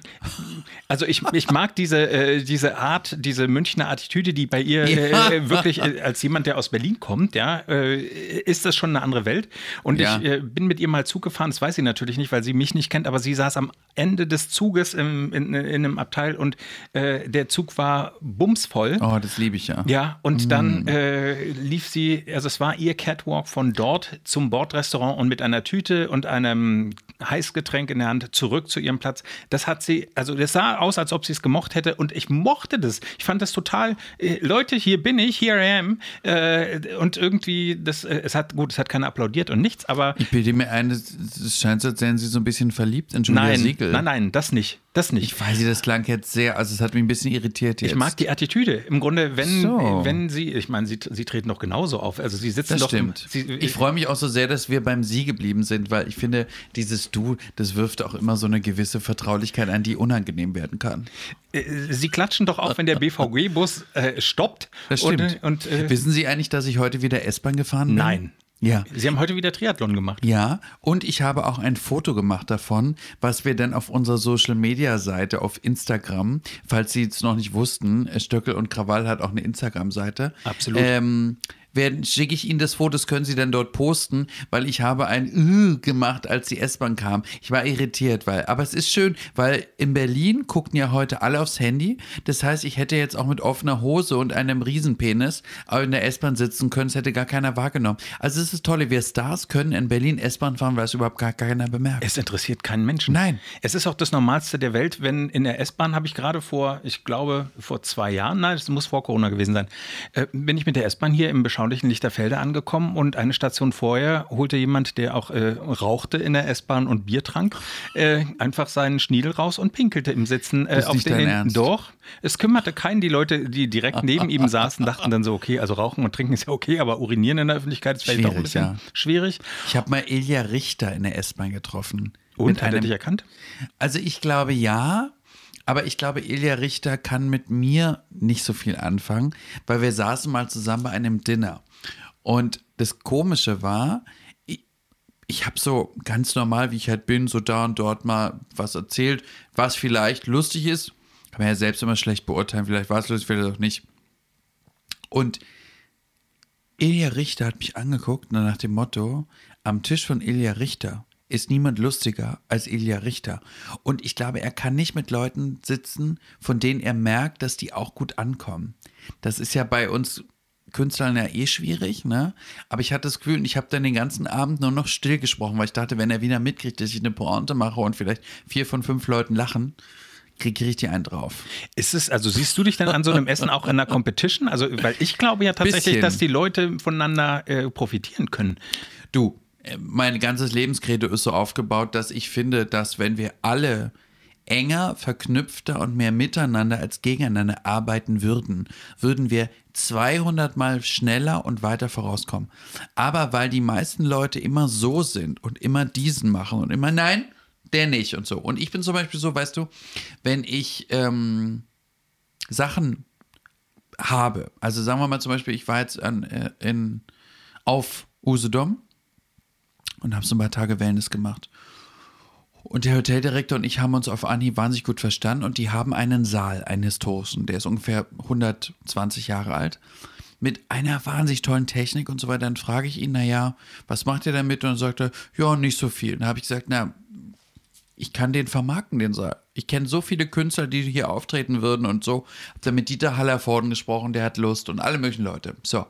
also ich, ich mag diese, äh, diese Art, diese Münchner Attitüde, die bei ihr Ja. äh, wirklich äh, als jemand, der aus Berlin kommt, ja, äh, ist das schon eine andere Welt. Und Ja. ich äh, bin mit ihr mal Zug gefahren, das weiß sie natürlich nicht, weil sie mich nicht kennt, aber sie saß am Ende des Zuges im, in, in einem Abteil und der Zug war bumsvoll. Oh, das liebe ich ja. Ja, und dann äh, lief sie, also es war ihr Catwalk von dort zum Bordrestaurant und mit einer Tüte und einem Heißgetränk in der Hand zurück zu ihrem Platz. Das hat sie, also das sah aus, als ob sie es gemocht hätte und ich mochte das. Ich fand das total, äh, Leute, hier bin ich, here I am. Äh, und irgendwie, das, äh, es hat, gut, es hat keiner applaudiert und nichts, aber Ich bilde mir ein, es scheint so, als wären sie so ein bisschen verliebt in Julia nein, Siegel. nein, nein, das nicht, das nicht. Ich weiß, nicht, das klang jetzt sehr, also es hat mich ein bisschen irritiert jetzt. Ich mag die Attitüde. Im Grunde, wenn, So. wenn sie, ich meine, sie, sie treten doch genauso auf. Also sie sitzen Das doch. stimmt. Im, sie, ich freue mich auch so sehr, dass wir beim Sie geblieben sind, weil ich finde, dieses Du, das wirft auch immer so eine gewisse Vertraulichkeit ein, die unangenehm werden kann. Äh, Sie klatschen doch auch, wenn der BVG-Bus äh, stoppt. Das stimmt. Und, und, äh, Wissen Sie eigentlich, dass ich heute wieder S-Bahn gefahren bin? nein. Ja. Sie haben heute wieder Triathlon gemacht. Ja, und ich habe auch ein Foto gemacht davon, was wir dann auf unserer Social Media Seite auf Instagram, falls Sie es noch nicht wussten, Stöckel und Krawall hat auch eine Instagram-Seite. Absolut. Ähm, schicke ich Ihnen das Foto, das können Sie dann dort posten, weil ich habe ein Ü gemacht, als die S-Bahn kam. Ich war irritiert, weil, aber es ist schön, weil in Berlin guckten ja heute alle aufs Handy. Das heißt, ich hätte jetzt auch mit offener Hose und einem Riesenpenis in der S-Bahn sitzen können, es hätte gar keiner wahrgenommen. Also es ist toll, wir Stars können in Berlin S-Bahn fahren, weil es überhaupt gar keiner bemerkt. Es interessiert keinen Menschen. Nein. Es ist auch das Normalste der Welt, wenn in der S-Bahn habe ich gerade vor, ich glaube, vor zwei Jahren, nein, das muss vor Corona gewesen sein, äh, bin ich mit der S-Bahn hier im beschaulichen Lichterfelde angekommen und eine Station vorher holte jemand, der auch äh, rauchte in der S-Bahn und Bier trank, äh, einfach seinen Schniedel raus und pinkelte im Sitzen äh, auf den. Ernst. Doch, es kümmerte keinen. Die Leute, die direkt neben ihm saßen, dachten dann so, okay, also rauchen und trinken ist ja okay, aber urinieren in der Öffentlichkeit ist vielleicht auch ein Schwierig, bisschen ja. schwierig. Ich habe mal Ilja Richter in der S-Bahn getroffen. Und hat er dich erkannt? Also ich glaube ja, aber ich glaube, Ilja Richter kann mit mir nicht so viel anfangen, weil wir saßen mal zusammen bei einem Dinner. Und das Komische war, ich, ich habe so ganz normal, wie ich halt bin, so da und dort mal was erzählt, was vielleicht lustig ist. Kann man ja selbst immer schlecht beurteilen, vielleicht war es lustig, vielleicht auch nicht. Und Ilja Richter hat mich angeguckt nach dem Motto, am Tisch von Ilja Richter ist niemand lustiger als Ilja Richter. Und ich glaube, er kann nicht mit Leuten sitzen, von denen er merkt, dass die auch gut ankommen. Das ist ja bei uns Künstlern ja eh schwierig, ne? Aber ich hatte das Gefühl, ich habe dann den ganzen Abend nur noch still gesprochen, weil ich dachte, wenn er wieder mitkriegt, dass ich eine Pointe mache und vielleicht vier von fünf Leuten lachen, kriege ich richtig einen drauf. Ist es, also siehst du dich dann an so einem Essen auch in einer Competition? Also, weil ich glaube ja tatsächlich, Bisschen. dass die Leute voneinander äh, profitieren können. Du, mein ganzes Lebenskredo ist so aufgebaut, dass ich finde, dass wenn wir alle enger, verknüpfter und mehr miteinander als gegeneinander arbeiten würden, würden wir 200 Mal schneller und weiter vorauskommen. Aber weil die meisten Leute immer so sind und immer diesen machen und immer nein, der nicht und so. Und ich bin zum Beispiel so, weißt du, wenn ich ähm, Sachen habe, also sagen wir mal zum Beispiel, ich war jetzt an, äh, in, auf Usedom und habe so ein paar Tage Wellness gemacht. Und der Hoteldirektor und ich haben uns auf Anhieb wahnsinnig gut verstanden und die haben einen Saal, einen historischen, der ist ungefähr 120 Jahre alt, mit einer wahnsinnig tollen Technik und so weiter. Dann frage ich ihn, naja, was macht ihr damit? Und dann sagt er, ja, nicht so viel. Dann habe ich gesagt, na, ich kann den vermarkten, den Saal. Ich kenne so viele Künstler, die hier auftreten würden und so. Hab dann mit Dieter Hallervorden gesprochen, der hat Lust und alle möglichen Leute. So,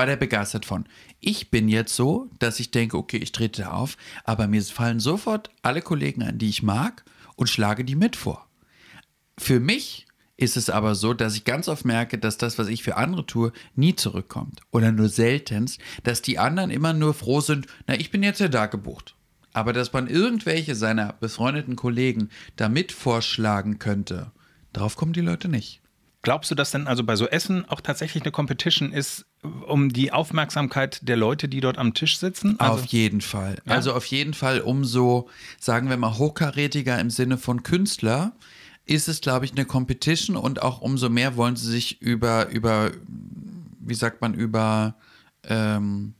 war der begeistert von. Ich bin jetzt so, dass ich denke, okay, ich trete da auf, aber mir fallen sofort alle Kollegen an, die ich mag und schlage die mit vor. Für mich ist es aber so, dass ich ganz oft merke, dass das, was ich für andere tue, nie zurückkommt. Oder nur seltenst, dass die anderen immer nur froh sind, na, ich bin jetzt ja da gebucht. Aber dass man irgendwelche seiner befreundeten Kollegen damit vorschlagen könnte, darauf kommen die Leute nicht. Glaubst du, dass denn also bei so Essen auch tatsächlich eine Competition ist, um die Aufmerksamkeit der Leute, die dort am Tisch sitzen? Also, auf jeden Fall. Ja? Also auf jeden Fall umso, sagen wir mal, hochkarätiger im Sinne von Künstler ist es, glaube ich, eine Competition und auch umso mehr wollen sie sich über, über wie sagt man, über, ähm,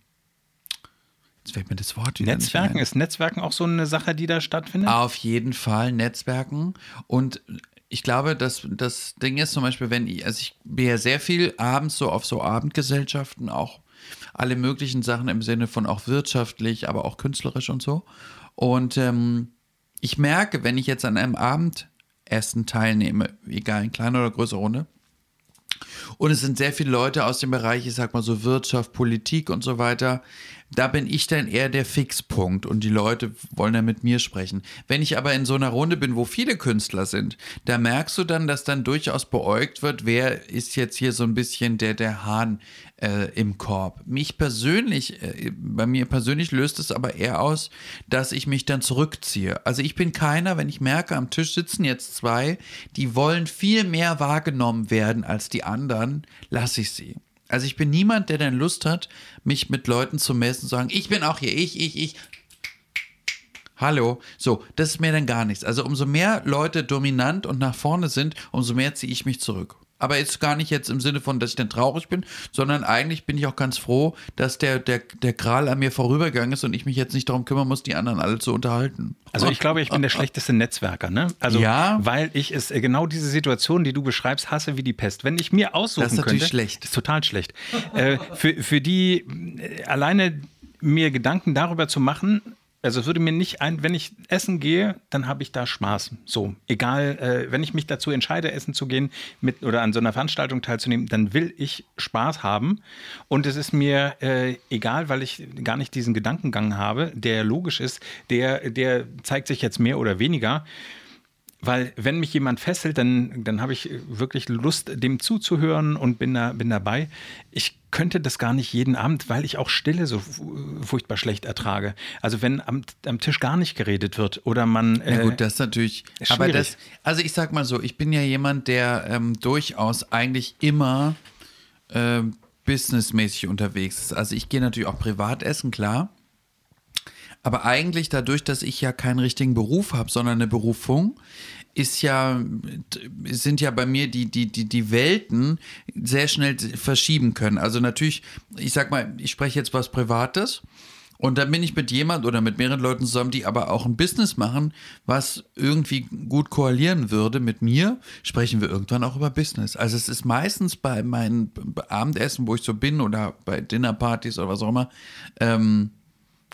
jetzt fällt mir das Wort wieder Netzwerken, ist Netzwerken auch so eine Sache, die da stattfindet? Auf jeden Fall Netzwerken. Und ich glaube, dass das Ding ist zum Beispiel, wenn ich, also ich bin ja sehr viel abends so auf so Abendgesellschaften, auch alle möglichen Sachen im Sinne von auch wirtschaftlich, aber auch künstlerisch und so. Und ähm, ich merke, wenn ich jetzt an einem Abendessen teilnehme, egal in kleiner oder größerer Runde, und es sind sehr viele Leute aus dem Bereich, ich sag mal so Wirtschaft, Politik und so weiter. Da bin ich dann eher der Fixpunkt und die Leute wollen dann mit mir sprechen. Wenn ich aber in so einer Runde bin, wo viele Künstler sind, da merkst du dann, dass dann durchaus beäugt wird, wer ist jetzt hier so ein bisschen der, der Hahn äh, im Korb. Mich persönlich, äh, bei mir persönlich löst es aber eher aus, dass ich mich dann zurückziehe. Also ich bin keiner, wenn ich merke, am Tisch sitzen jetzt zwei, die wollen viel mehr wahrgenommen werden als die anderen, lasse ich sie. Also ich bin niemand, der dann Lust hat, mich mit Leuten zu messen und zu sagen, ich bin auch hier, ich, ich, ich. Hallo. So, das ist mir dann gar nichts. Also umso mehr Leute dominant und nach vorne sind, umso mehr ziehe ich mich zurück. Aber jetzt gar nicht jetzt im Sinne von, dass ich dann traurig bin, sondern eigentlich bin ich auch ganz froh, dass der, der, der Gral an mir vorübergegangen ist und ich mich jetzt nicht darum kümmern muss, die anderen alle zu unterhalten. Also ich glaube, ich bin der schlechteste Netzwerker, ne? Also Ja. weil ich es äh, genau diese Situation, die du beschreibst, hasse wie die Pest. Wenn ich mir aussuchen Das ist natürlich könnte, schlecht. ist total schlecht. äh, für, für die äh, alleine mir Gedanken darüber zu machen, also es würde mir nicht ein, wenn ich essen gehe, dann habe ich da Spaß. So, egal, äh, wenn ich mich dazu entscheide, essen zu gehen mit oder an so einer Veranstaltung teilzunehmen, dann will ich Spaß haben. Und es ist mir äh, egal, weil ich gar nicht diesen Gedankengang habe, der logisch ist, der, der zeigt sich jetzt mehr oder weniger. Weil wenn mich jemand fesselt, dann, dann habe ich wirklich Lust, dem zuzuhören und bin, da, bin dabei. Ich könnte das gar nicht jeden Abend, weil ich auch Stille so fu- furchtbar schlecht ertrage. Also wenn am, am Tisch gar nicht geredet wird oder man... Na äh, gut, das ist natürlich. ist aber schwierig. das, also ich sag mal so, ich bin ja jemand, der ähm, durchaus eigentlich immer ähm, businessmäßig unterwegs ist. Also ich gehe natürlich auch privat essen, klar. Aber eigentlich dadurch, dass ich ja keinen richtigen Beruf habe, sondern eine Berufung, ist ja, sind ja bei mir die, die, die, die Welten sehr schnell verschieben können. Also natürlich, ich sag mal, ich spreche jetzt was Privates. Und dann bin ich mit jemand oder mit mehreren Leuten zusammen, die aber auch ein Business machen, was irgendwie gut koalieren würde mit mir, sprechen wir irgendwann auch über Business. Also es ist meistens bei meinen Abendessen, wo ich so bin oder bei Dinnerpartys oder was auch immer, ähm,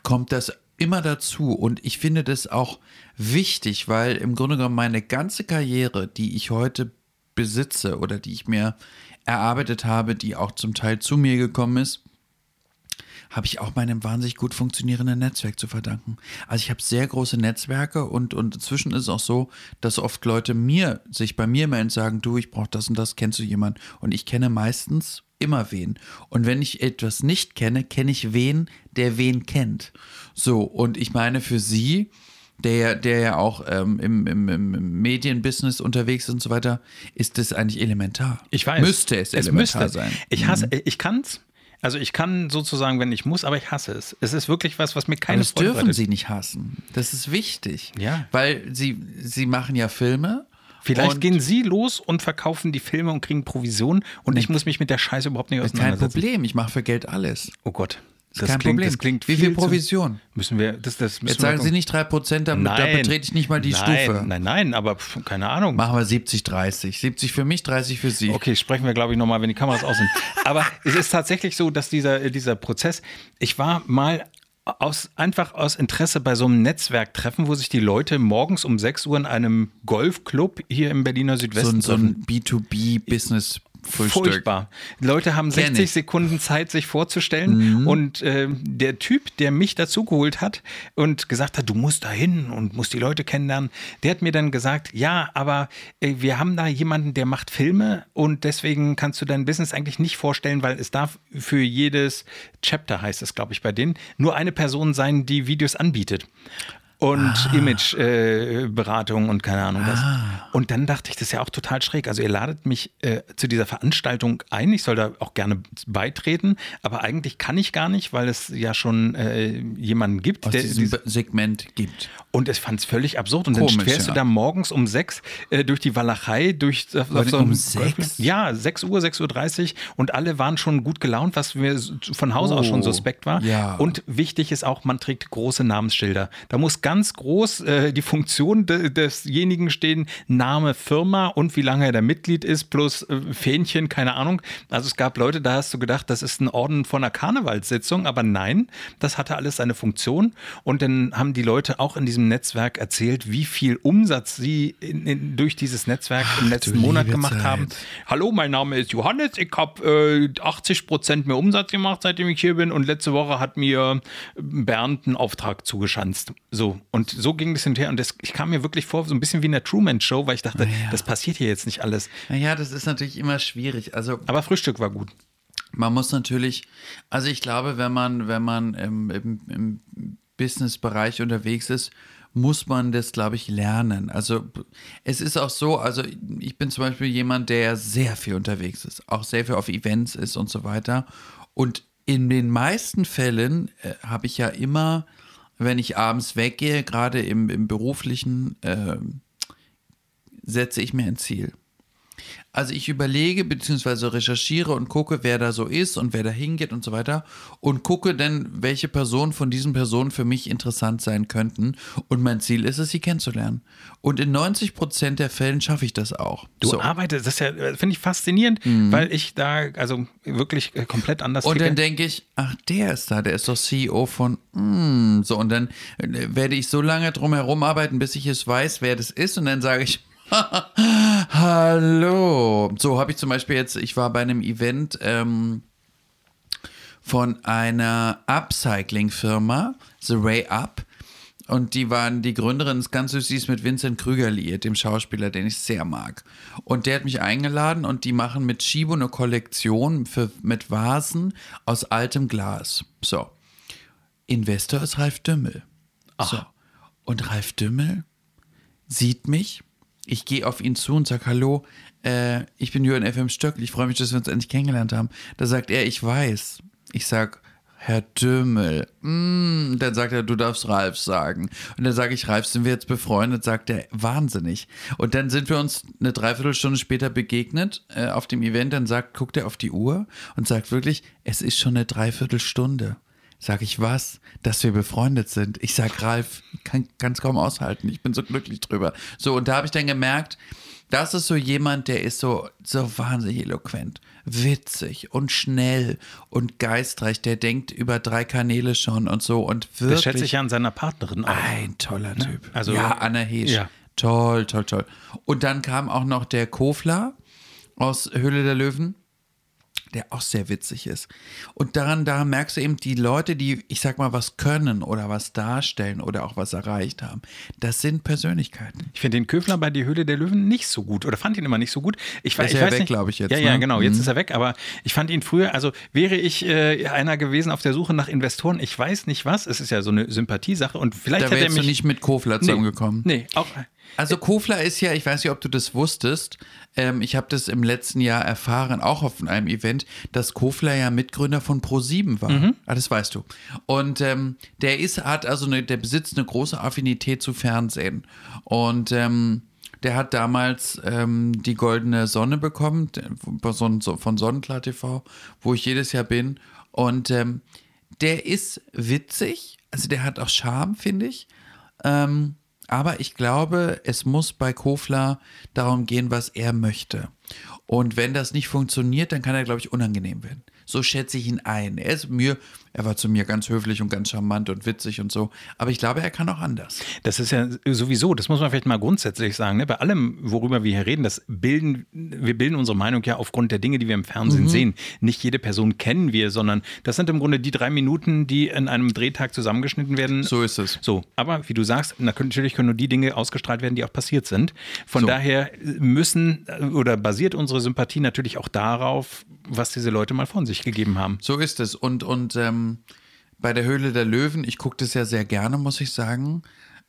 kommt das immer dazu. Und ich finde das auch wichtig, weil im Grunde genommen meine ganze Karriere, die ich heute besitze oder die ich mir erarbeitet habe, die auch zum Teil zu mir gekommen ist, habe ich auch meinem wahnsinnig gut funktionierenden Netzwerk zu verdanken. Also ich habe sehr große Netzwerke und, und inzwischen ist es auch so, dass oft Leute mir, sich bei mir melden und sagen, du, ich brauche das und das, kennst du jemanden? Und ich kenne meistens immer wen. Und wenn ich etwas nicht kenne, kenne ich wen, der wen kennt. So, und ich meine für sie, der, der ja auch ähm, im, im, im Medienbusiness unterwegs ist und so weiter, ist das eigentlich elementar. Ich weiß. Müsste es, elementar müsste. sein. Ich hasse, ich kann's. Also ich kann sozusagen, wenn ich muss, aber ich hasse es. Es ist wirklich was, was mir keine Aber das Freude dürfen bereitet. sie nicht hassen. Das ist wichtig. Ja. Weil sie, sie machen ja Filme. Vielleicht und gehen sie los und verkaufen die Filme und kriegen Provision und ich muss mich mit der Scheiße überhaupt nicht kein auseinandersetzen. Problem. Ich mache für Geld alles. Oh Gott. Das kein klingt, Problem. Das klingt Wie viel Provision? Müssen wir, das, das müssen Jetzt wir sagen Sie gucken. nicht 3%, da, da betrete ich nicht mal die nein, Stufe. Nein, nein, aber pf, keine Ahnung. Machen wir 70, 30. 70 für mich, 30 für Sie. Okay, sprechen wir, glaube ich, nochmal, wenn die Kameras aus sind. Aber es ist tatsächlich so, dass dieser, dieser Prozess, ich war mal aus, einfach aus Interesse bei so einem Netzwerk treffen, wo sich die Leute morgens um 6 Uhr in einem Golfclub hier im Berliner Südwesten so, so ein B2B-Business Frühstück. Furchtbar. Leute haben 60 Sekunden Zeit, sich vorzustellen. Mhm. Und äh, der Typ, der mich dazu geholt hat und gesagt hat, du musst da hin und musst die Leute kennenlernen, der hat mir dann gesagt, ja, aber äh, wir haben da jemanden, der macht Filme und deswegen kannst du dein Business eigentlich nicht vorstellen, weil es darf für jedes Chapter, heißt es, glaube ich, bei denen, nur eine Person sein, die Videos anbietet und Imageberatung und keine Ahnung was. Und dann dachte ich, das ist ja auch total schräg. Also ihr ladet mich äh, zu dieser Veranstaltung ein. Ich soll da auch gerne beitreten, aber eigentlich kann ich gar nicht, weil es ja schon äh, jemanden gibt, Aus der diesem diese, Segment gibt. und es fand es völlig absurd. Und Komisch, dann fährst ja. du da morgens um sechs äh, durch die Walachei, durch auf um sechs? Ja, 6 Uhr, 6.30 Uhr 30 und alle waren schon gut gelaunt, was mir von Hause aus schon Oh, suspekt war. ja. Und wichtig ist auch, man trägt große Namensschilder. Da muss ganz groß äh, die Funktion de desjenigen stehen, Name, Firma und wie lange er da Mitglied ist, plus äh, Fähnchen, keine Ahnung. Also es gab Leute, da hast du gedacht, das ist ein Orden von einer Karnevalssitzung, aber nein, das hatte alles seine Funktion. Und dann haben die Leute auch in diesem Netzwerk erzählt, wie viel Umsatz sie in, in, durch dieses Netzwerk im letzten Monat gemacht Zeit. haben. Hallo, mein Name ist Johannes. Ich habe äh, 80 Prozent mehr Umsatz gemacht, seitdem ich hier bin. Und letzte Woche hat mir Bernd einen Auftrag zugeschanzt. So. Und so ging das hinterher. Und das, ich kam mir wirklich vor, so ein bisschen wie in der Truman Show, weil ich dachte, das passiert hier jetzt nicht alles. Naja, das ist natürlich immer schwierig. Also Aber Frühstück war gut. man muss natürlich, also ich glaube, wenn man, wenn man im, im, im Businessbereich unterwegs ist, muss man das, glaube ich, lernen. Also es ist auch so, also ich bin zum Beispiel jemand, der sehr viel unterwegs ist, auch sehr viel auf Events ist und so weiter. Und in den meisten Fällen äh, habe ich ja immer, wenn ich abends weggehe, gerade im, im beruflichen, äh, setze ich mir ein Ziel. Also ich überlege bzw. recherchiere und gucke, wer da so ist und wer da hingeht und so weiter und gucke dann, welche Personen von diesen Personen für mich interessant sein könnten. Und mein Ziel ist es, sie kennenzulernen. Und in 90 Prozent der Fällen schaffe ich das auch. Du So. Mhm. arbeitest, das ist ja, äh, finde ich faszinierend, weil ich da also wirklich äh, komplett anders Und ticke. dann denke ich, ach, der ist da, der ist doch CEO von, mm, so, und dann äh, werde ich so lange drum herum arbeiten, bis ich es weiß, wer das ist, und dann sage ich, hallo. So habe ich zum Beispiel jetzt, ich war bei einem Event ähm, von einer Upcycling-Firma, The Ray Up. Und die waren, die Gründerin ist ganz süß, die ist mit Vincent Krüger liiert, dem Schauspieler, den ich sehr mag. Und der hat mich eingeladen und die machen mit Shibo eine Kollektion für, mit Vasen aus altem Glas. So. Investor ist Ralf Dümmel. So. Und Ralf Dümmel sieht mich. Ich gehe auf ihn zu und sage, hallo, äh, ich bin Jürgen FM Stöckl, ich freue mich, dass wir uns endlich kennengelernt haben. Da sagt er, ich weiß. Ich sag, Herr Dümmel. Mm, dann sagt er, du darfst Ralf sagen. Und dann sage ich, Ralf, sind wir jetzt befreundet? Sagt er, wahnsinnig. Und dann sind wir uns eine Dreiviertelstunde später begegnet äh, auf dem Event. Dann sagt, guckt er auf die Uhr und sagt wirklich, es ist schon eine Dreiviertelstunde. Sag ich was? Dass wir befreundet sind. Ich sag, Ralf, kann es kaum aushalten. Ich bin so glücklich drüber. So, und da habe ich dann gemerkt, das ist so jemand, der ist so, so wahnsinnig eloquent, witzig und schnell und geistreich. Der denkt über drei Kanäle schon und so und das wirklich schätze ich ja an seiner Partnerin auch. ein toller Typ. Also- ja, Anna Heesch. Ja. Toll, toll, toll. Und dann kam auch noch der Kofler aus Höhle der Löwen, der auch sehr witzig ist. Und daran, da merkst du eben, die Leute, die, ich sag mal, was können oder was darstellen oder auch was erreicht haben, das sind Persönlichkeiten. Ich finde den Köfler bei Die Höhle der Löwen nicht so gut oder fand ihn immer nicht so gut. Ich, ist ich ja weiß weg, nicht. glaub ich, jetzt, Ja, ja, ne? genau. Jetzt ist er weg. Aber ich fand ihn früher, also wäre ich äh, einer gewesen auf der Suche nach Investoren, ich weiß nicht was. Es ist ja so eine Sympathiesache und vielleicht Da hätte er mich nicht mit Kofler zusammengekommen. Nee, auch. Also Kofler ist ja, ich weiß nicht, ob du das wusstest, ähm, ich habe das im letzten Jahr erfahren, auch auf einem Event, dass Kofler ja Mitgründer von Pro7 war. Ah, das weißt du. Und ähm, der ist, hat also eine, der besitzt eine große Affinität zu Fernsehen. Und ähm, der hat damals ähm, die Goldene Sonne bekommen, von von Sonnenklar TV, wo ich jedes Jahr bin. Und ähm, der ist witzig, also der hat auch Charme, finde ich. Ähm, aber ich glaube, es muss bei Kofler darum gehen, was er möchte. Und wenn das nicht funktioniert, dann kann er, glaube ich, unangenehm werden. So schätze ich ihn ein. Er ist mir, er war zu mir ganz höflich und ganz charmant und witzig und so. Aber ich glaube, er kann auch anders. Das ist ja sowieso, das muss man vielleicht mal grundsätzlich sagen. Ne? Bei allem, worüber wir hier reden, das bilden, wir bilden unsere Meinung ja aufgrund der Dinge, die wir im Fernsehen Mhm. sehen. Nicht jede Person kennen wir, sondern das sind im Grunde die drei Minuten, die in einem Drehtag zusammengeschnitten werden. So ist es. So, aber wie du sagst, na- natürlich können nur die Dinge ausgestrahlt werden, die auch passiert sind. Von So. daher müssen äh, oder basiert unsere Sympathie natürlich auch darauf, was diese Leute mal von sich gegeben haben. So ist es. Und, und ähm, bei der Höhle der Löwen, ich gucke das ja sehr gerne, muss ich sagen.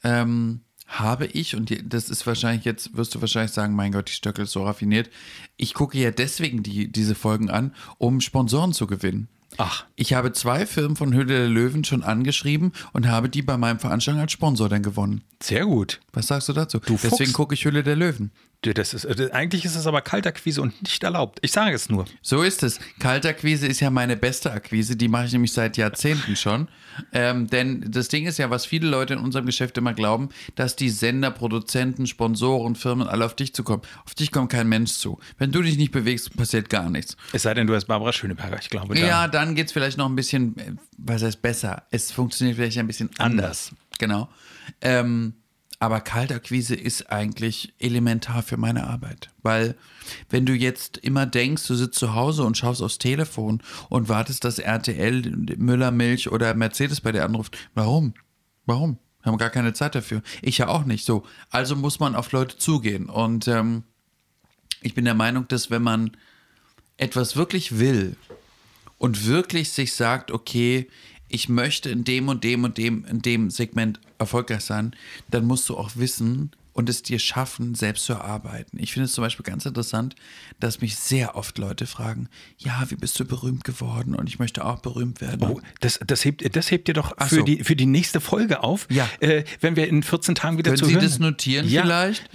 ähm, habe ich, und das ist wahrscheinlich jetzt, wirst du wahrscheinlich sagen, mein Gott, die Stöckel ist so raffiniert. Ich gucke ja deswegen die, diese Folgen an, um Sponsoren zu gewinnen. Ach, Ich habe zwei Firmen von Höhle der Löwen schon angeschrieben und habe die bei meinem Veranstaltung als Sponsor dann gewonnen. sehr gut. Was sagst du dazu? Du Deswegen gucke ich Höhle der Löwen. Das ist, äh, eigentlich ist es aber Kaltakquise und nicht erlaubt. Ich sage es nur. So ist es. Kaltakquise ist ja meine beste Akquise. Die mache ich nämlich seit Jahrzehnten schon. Ähm, denn das Ding ist ja, was viele Leute in unserem Geschäft immer glauben, dass die Sender, Produzenten, Sponsoren, Firmen alle auf dich zukommen. Auf dich kommt kein Mensch zu. Wenn du dich nicht bewegst, passiert gar nichts. Es sei denn, du hast Barbara Schöneberger, ich glaube. Da. Ja, dann geht es vielleicht noch ein bisschen, äh, was heißt besser? Es funktioniert vielleicht ein bisschen anders. Genau. Ähm, aber Kaltakquise ist eigentlich elementar für meine Arbeit. Weil, wenn du jetzt immer denkst, du sitzt zu Hause und schaust aufs Telefon und wartest, dass RTL, Müllermilch oder Mercedes bei dir anruft, warum? Warum? Wir haben gar keine Zeit dafür. Ich ja auch nicht. So. Also muss man auf Leute zugehen. Und ähm, ich bin der Meinung, dass wenn man etwas wirklich will und wirklich sich sagt, okay, ich möchte in dem und dem und dem in dem Segment erfolgreich sein, dann musst du auch wissen und es dir schaffen, selbst zu erarbeiten. Ich finde es zum Beispiel ganz interessant, dass mich sehr oft Leute fragen, ja, wie bist du berühmt geworden? Und ich möchte auch berühmt werden. Oh, das, das, hebt, das hebt ihr doch Ach für, so. die, für die nächste Folge auf. Ja. Äh, wenn wir in 14 Tagen wieder Können zu Sie hören das notieren ja, vielleicht?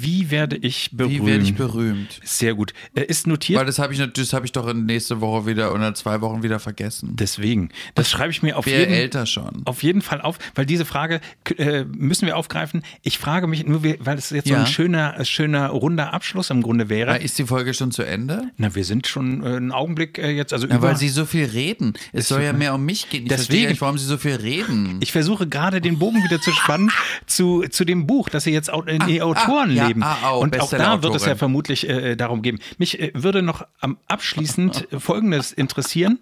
Wie werde ich berühmt? Wie werde ich berühmt? Sehr gut. Äh, ist notiert. Weil das habe ich, das hab ich doch in nächste Woche wieder oder zwei Wochen wieder vergessen. Deswegen. Das schreibe ich mir auf jeden, älter schon. auf jeden Fall auf, weil diese Frage äh, müssen wir aufgreifen. Ich frage mich nur, wie- weil es jetzt so Ja. ein schöner, schöner runder Abschluss im Grunde wäre. Ah, Ist die Folge schon zu Ende? Na, wir sind schon äh, einen Augenblick äh, jetzt, also Ja, über. weil Sie so viel reden. Es soll ja mehr um mich gehen. Ich verstehe Deswegen- nicht, warum Sie so viel reden. ich versuche gerade den Bogen wieder zu spannen zu, zu dem Buch, das Sie jetzt in die Autoren ja, leben. ah, oh, Und auch da wird es ja vermutlich äh, darum geben. Mich äh, würde noch am abschließend Folgendes interessieren.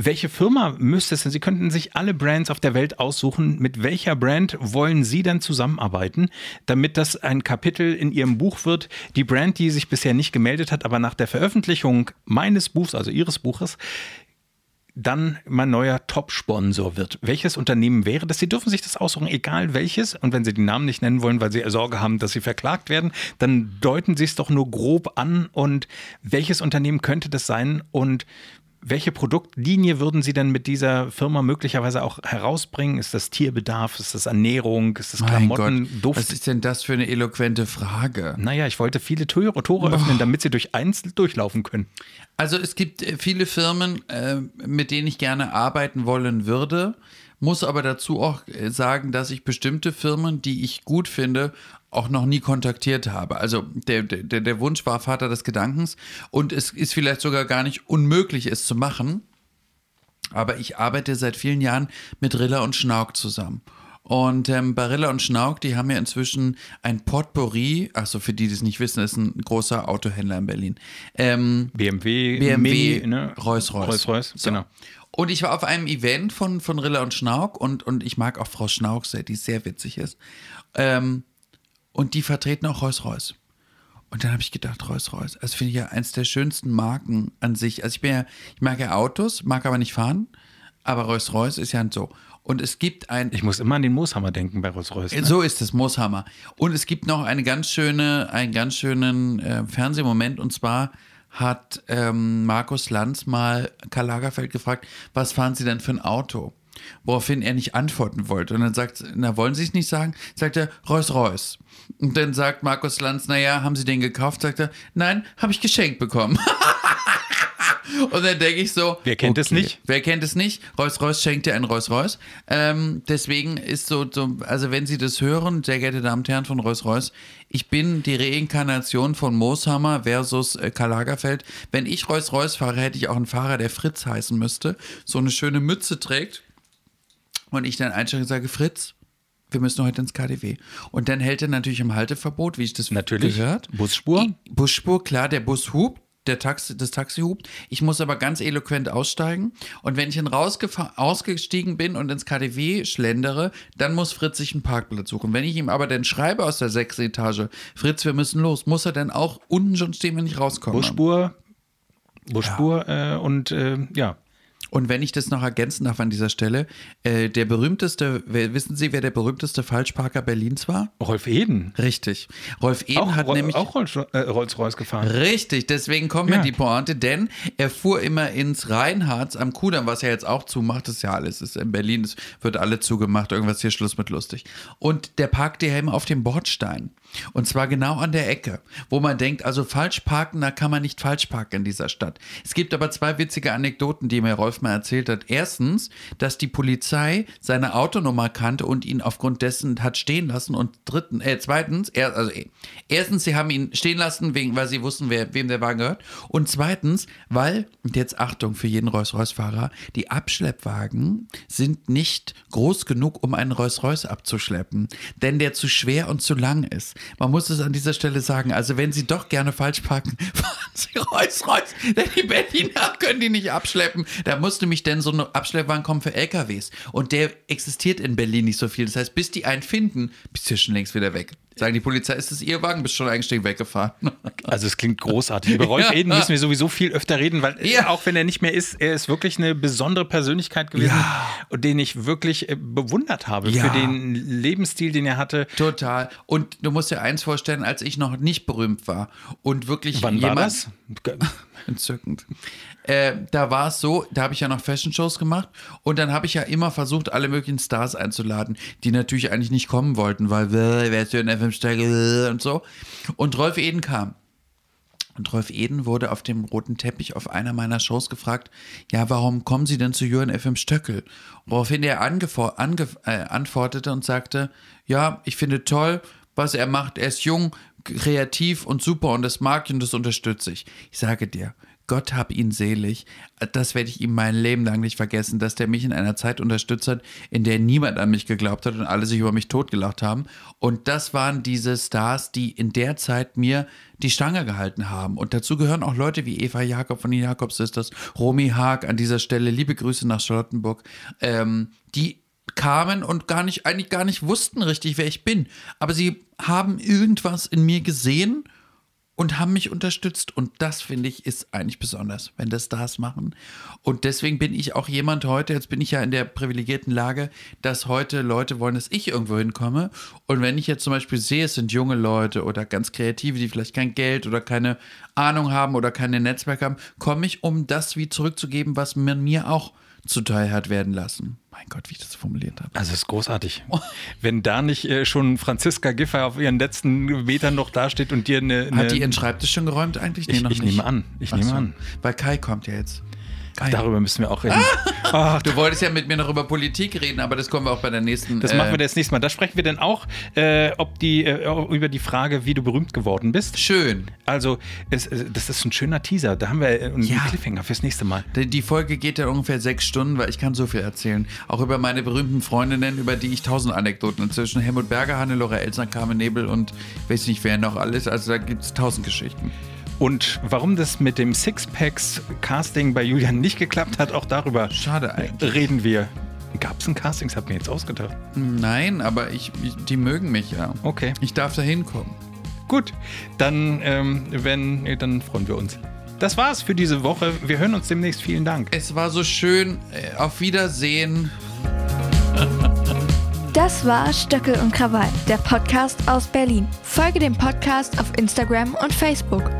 Welche Firma müsste es denn? Sie könnten sich alle Brands auf der Welt aussuchen. Mit welcher Brand wollen Sie dann zusammenarbeiten, damit das ein Kapitel in Ihrem Buch wird? Die Brand, die sich bisher nicht gemeldet hat, aber nach der Veröffentlichung meines Buchs, also Ihres Buches, dann mein neuer Top-Sponsor wird. Welches Unternehmen wäre das? Sie dürfen sich das aussuchen, egal welches. Und wenn Sie die Namen nicht nennen wollen, weil Sie Sorge haben, dass Sie verklagt werden, dann deuten Sie es doch nur grob an. Und welches Unternehmen könnte das sein? Und welche Produktlinie würden Sie denn mit dieser Firma möglicherweise auch herausbringen? Ist das Tierbedarf? Ist das Ernährung? Ist das mein Klamotten? Gott, Duft? was ist denn das für eine eloquente Frage? naja, ich wollte viele Tore, Tore öffnen, damit Sie durch eins durchlaufen können. Also es gibt äh, viele Firmen, äh, mit denen ich gerne arbeiten wollen würde, muss aber dazu auch äh, sagen, dass ich bestimmte Firmen, die ich gut finde, auch noch nie kontaktiert habe. Also der, der, der Wunsch war Vater des Gedankens und es ist vielleicht sogar gar nicht unmöglich, es zu machen. Aber ich arbeite seit vielen Jahren mit Rilla und Schnauk zusammen. Und ähm, bei Rilla und Schnauk, die haben ja inzwischen ein Potpourri, also für die, die es nicht wissen, ist ein großer Autohändler in Berlin. Ähm, BMW, BMW, ne? Rolls-Royce. Rolls-Royce, So. genau. Und ich war auf einem Event von, von Rilla und Schnauk und, und ich mag auch Frau Schnauk sehr, die sehr witzig ist. Ähm, und die vertreten auch Rolls-Royce. Und dann habe ich gedacht, Rolls-Royce, also finde ich ja eins der schönsten Marken an sich. Also ich bin ja, ich mag ja Autos, mag aber nicht fahren, aber Rolls-Royce ist ja so. Und es gibt ein, Ich muss immer an den Mooshammer denken bei Rolls-Royce. Ne? so ist es, Mooshammer. Und es gibt noch eine ganz schöne, einen ganz schönen äh, Fernsehmoment und zwar hat ähm, Markus Lanz mal Karl Lagerfeld gefragt, was fahren Sie denn für ein Auto? Woraufhin er nicht antworten wollte. Und dann sagt, na, wollen Sie es nicht sagen? Sagt er, Rolls-Royce. Und dann sagt Markus Lanz, naja, haben Sie den gekauft? Sagt er, nein, habe ich geschenkt bekommen. Und dann denke ich so, Wer kennt es nicht? Wer kennt es nicht? Rolls-Royce schenkt dir einen Rolls-Royce. Ähm, deswegen ist so, so, also wenn Sie das hören, sehr geehrte Damen und Herren von Rolls-Royce, ich bin die Reinkarnation von Mooshammer versus äh, Karl Lagerfeld. Wenn ich Rolls-Royce fahre, hätte ich auch einen Fahrer, der Fritz heißen müsste, so eine schöne Mütze trägt und ich dann einsteige und sage, Fritz, wir müssen heute ins KDW. Und dann hält er natürlich im Halteverbot, wie ich das Natürlich. gehört. Busspur. Busspur, klar, der Bus hupt, der Taxi, das Taxi hupt. Ich muss aber ganz eloquent aussteigen. Und wenn ich dann ausgestiegen bin und ins KDW schlendere, dann muss Fritz sich einen Parkplatz suchen. Wenn ich ihm aber dann schreibe aus der sechsten Etage, Fritz, wir müssen los, muss er dann auch unten schon stehen, wenn ich rauskomme. Busspur, Busspur äh, und äh, ja. Und wenn ich das noch ergänzen darf an dieser Stelle, äh, der berühmteste, wer, wissen Sie, wer der berühmteste Falschparker Berlins war? Rolf Eden. Richtig. Rolf Eden Auch, hat Ro- nämlich. auch Rolls- äh, Rolls-Royce gefahren. Richtig, deswegen kommt Ja. mir die Pointe, denn er fuhr immer ins Rheinharz am Kudamm, was er jetzt auch zumacht, ist ja alles, ist in Berlin, es wird alle zugemacht, irgendwas hier Schluss mit lustig. Und der parkte ja immer auf dem Bordstein. Und zwar genau an der Ecke, wo man denkt, also falsch parken, da kann man nicht falsch parken in dieser Stadt. Es gibt aber zwei witzige Anekdoten, die mir Rolf mal erzählt hat. Erstens, dass die Polizei seine Autonummer kannte und ihn aufgrund dessen hat stehen lassen. Und dritten, äh, zweitens, er, also äh, erstens, sie haben ihn stehen lassen, wegen, weil sie wussten, wer, wem der Wagen gehört. Und zweitens, weil, und jetzt Achtung für jeden Rolls-Royce-Fahrer, die Abschleppwagen sind nicht groß genug, um einen Rolls-Royce abzuschleppen, denn der zu schwer und zu lang ist. Man muss es an dieser Stelle sagen, also wenn Sie doch gerne falsch parken, fahren Sie Rolls-Royce, denn die Berliner können die nicht abschleppen. Da muss nämlich denn so ein Abschleppwagen kommen für LKWs und der existiert in Berlin nicht so viel. Das heißt, bis die einen finden, bist du schon längst wieder weg. Sagen die Polizei, ist es Ihr Wagen, bist schon eingestiegen, weggefahren. Also es klingt großartig. Über Rolf Ja. Eden müssen wir sowieso viel öfter reden, weil Ja. auch wenn er nicht mehr ist, er ist wirklich eine besondere Persönlichkeit gewesen, Ja. und den ich wirklich äh, bewundert habe Ja. für den Lebensstil, den er hatte. Total. Und du musst dir eins vorstellen, als ich noch nicht berühmt war und wirklich Wann war jemand, das? Entzückend. Äh, da war es so, da habe ich ja noch Fashion-Shows gemacht und dann habe ich ja immer versucht, alle möglichen Stars einzuladen, die natürlich eigentlich nicht kommen wollten, weil äh, wer ist denn FM-Stärke und so. Und Rolf Eden kam. Und Rolf Eden wurde auf dem roten Teppich auf einer meiner Shows gefragt, ja, warum kommen Sie denn zu Jürgen FM Stöckel? Woraufhin er äh, antwortete und sagte, ja, ich finde toll, was er macht. Er ist jung, kreativ und super und das mag ich und das unterstütze ich. Ich sage dir, Gott hab ihn selig. Das werde ich ihm mein Leben lang nicht vergessen, dass der mich in einer Zeit unterstützt hat, in der niemand an mich geglaubt hat und alle sich über mich totgelacht haben. Und das waren diese Stars, die in der Zeit mir die Stange gehalten haben. Und dazu gehören auch Leute wie Eva Jakob von den Jakob Sisters, Romy Haag an dieser Stelle, liebe Grüße nach Charlottenburg, ähm, die kamen und gar nicht, eigentlich gar nicht wussten richtig, wer ich bin. Aber sie haben irgendwas in mir gesehen und haben mich unterstützt. Und das finde ich ist eigentlich besonders, wenn das Stars machen. Und deswegen bin ich auch jemand heute, jetzt bin ich ja in der privilegierten Lage, dass heute Leute wollen, dass ich irgendwo hinkomme. Und wenn ich jetzt zum Beispiel sehe, es sind junge Leute oder ganz Kreative, die vielleicht kein Geld oder keine Ahnung haben oder keine Netzwerke haben, komme ich, um das wie zurückzugeben, was man mir auch zuteil hat werden lassen. Mein Gott, wie ich das formuliert habe. Also es ist großartig. Wenn da nicht äh, schon Franziska Giffey auf ihren letzten Metern noch dasteht und dir eine. eine Hat die ihren Schreibtisch schon geräumt eigentlich? Ich- ich nehme an. Ich Ach nehme so. an. Weil Kai kommt ja jetzt. Kai. Darüber müssen wir auch reden. Ach, Du wolltest ja mit mir noch über Politik reden, aber das kommen wir auch bei der nächsten. das äh, machen wir das nächste Mal. Da sprechen wir dann auch äh, ob die, äh, über die Frage, wie du berühmt geworden bist. Schön. Also, es, äh, das ist ein schöner Teaser. Da haben wir äh, einen Ja. Cliffhanger fürs nächste Mal. Die die Folge geht ja ungefähr sechs Stunden, weil ich kann so viel erzählen. Auch über meine berühmten Freundinnen, über die ich tausend Anekdoten inzwischen. Helmut Berger, Hannelore Elsner, Carmen Nebel und weiß nicht wer noch alles. Also da gibt es tausend Geschichten. Und warum das mit dem Sixpacks-Casting bei Julian nicht geklappt hat, auch darüber Schade eigentlich. reden wir. Gab es ein Casting? Das hat mir jetzt ausgedacht. Nein, aber ich, ich, die mögen mich ja. Okay. Ich darf da hinkommen. Gut, dann, ähm, wenn, dann freuen wir uns. Das war's für diese Woche. Wir hören uns demnächst. Vielen Dank. Es war so schön. Äh, Auf Wiedersehen. Das war Stöckel und Krawall, der Podcast aus Berlin. Folge dem Podcast auf Instagram und Facebook.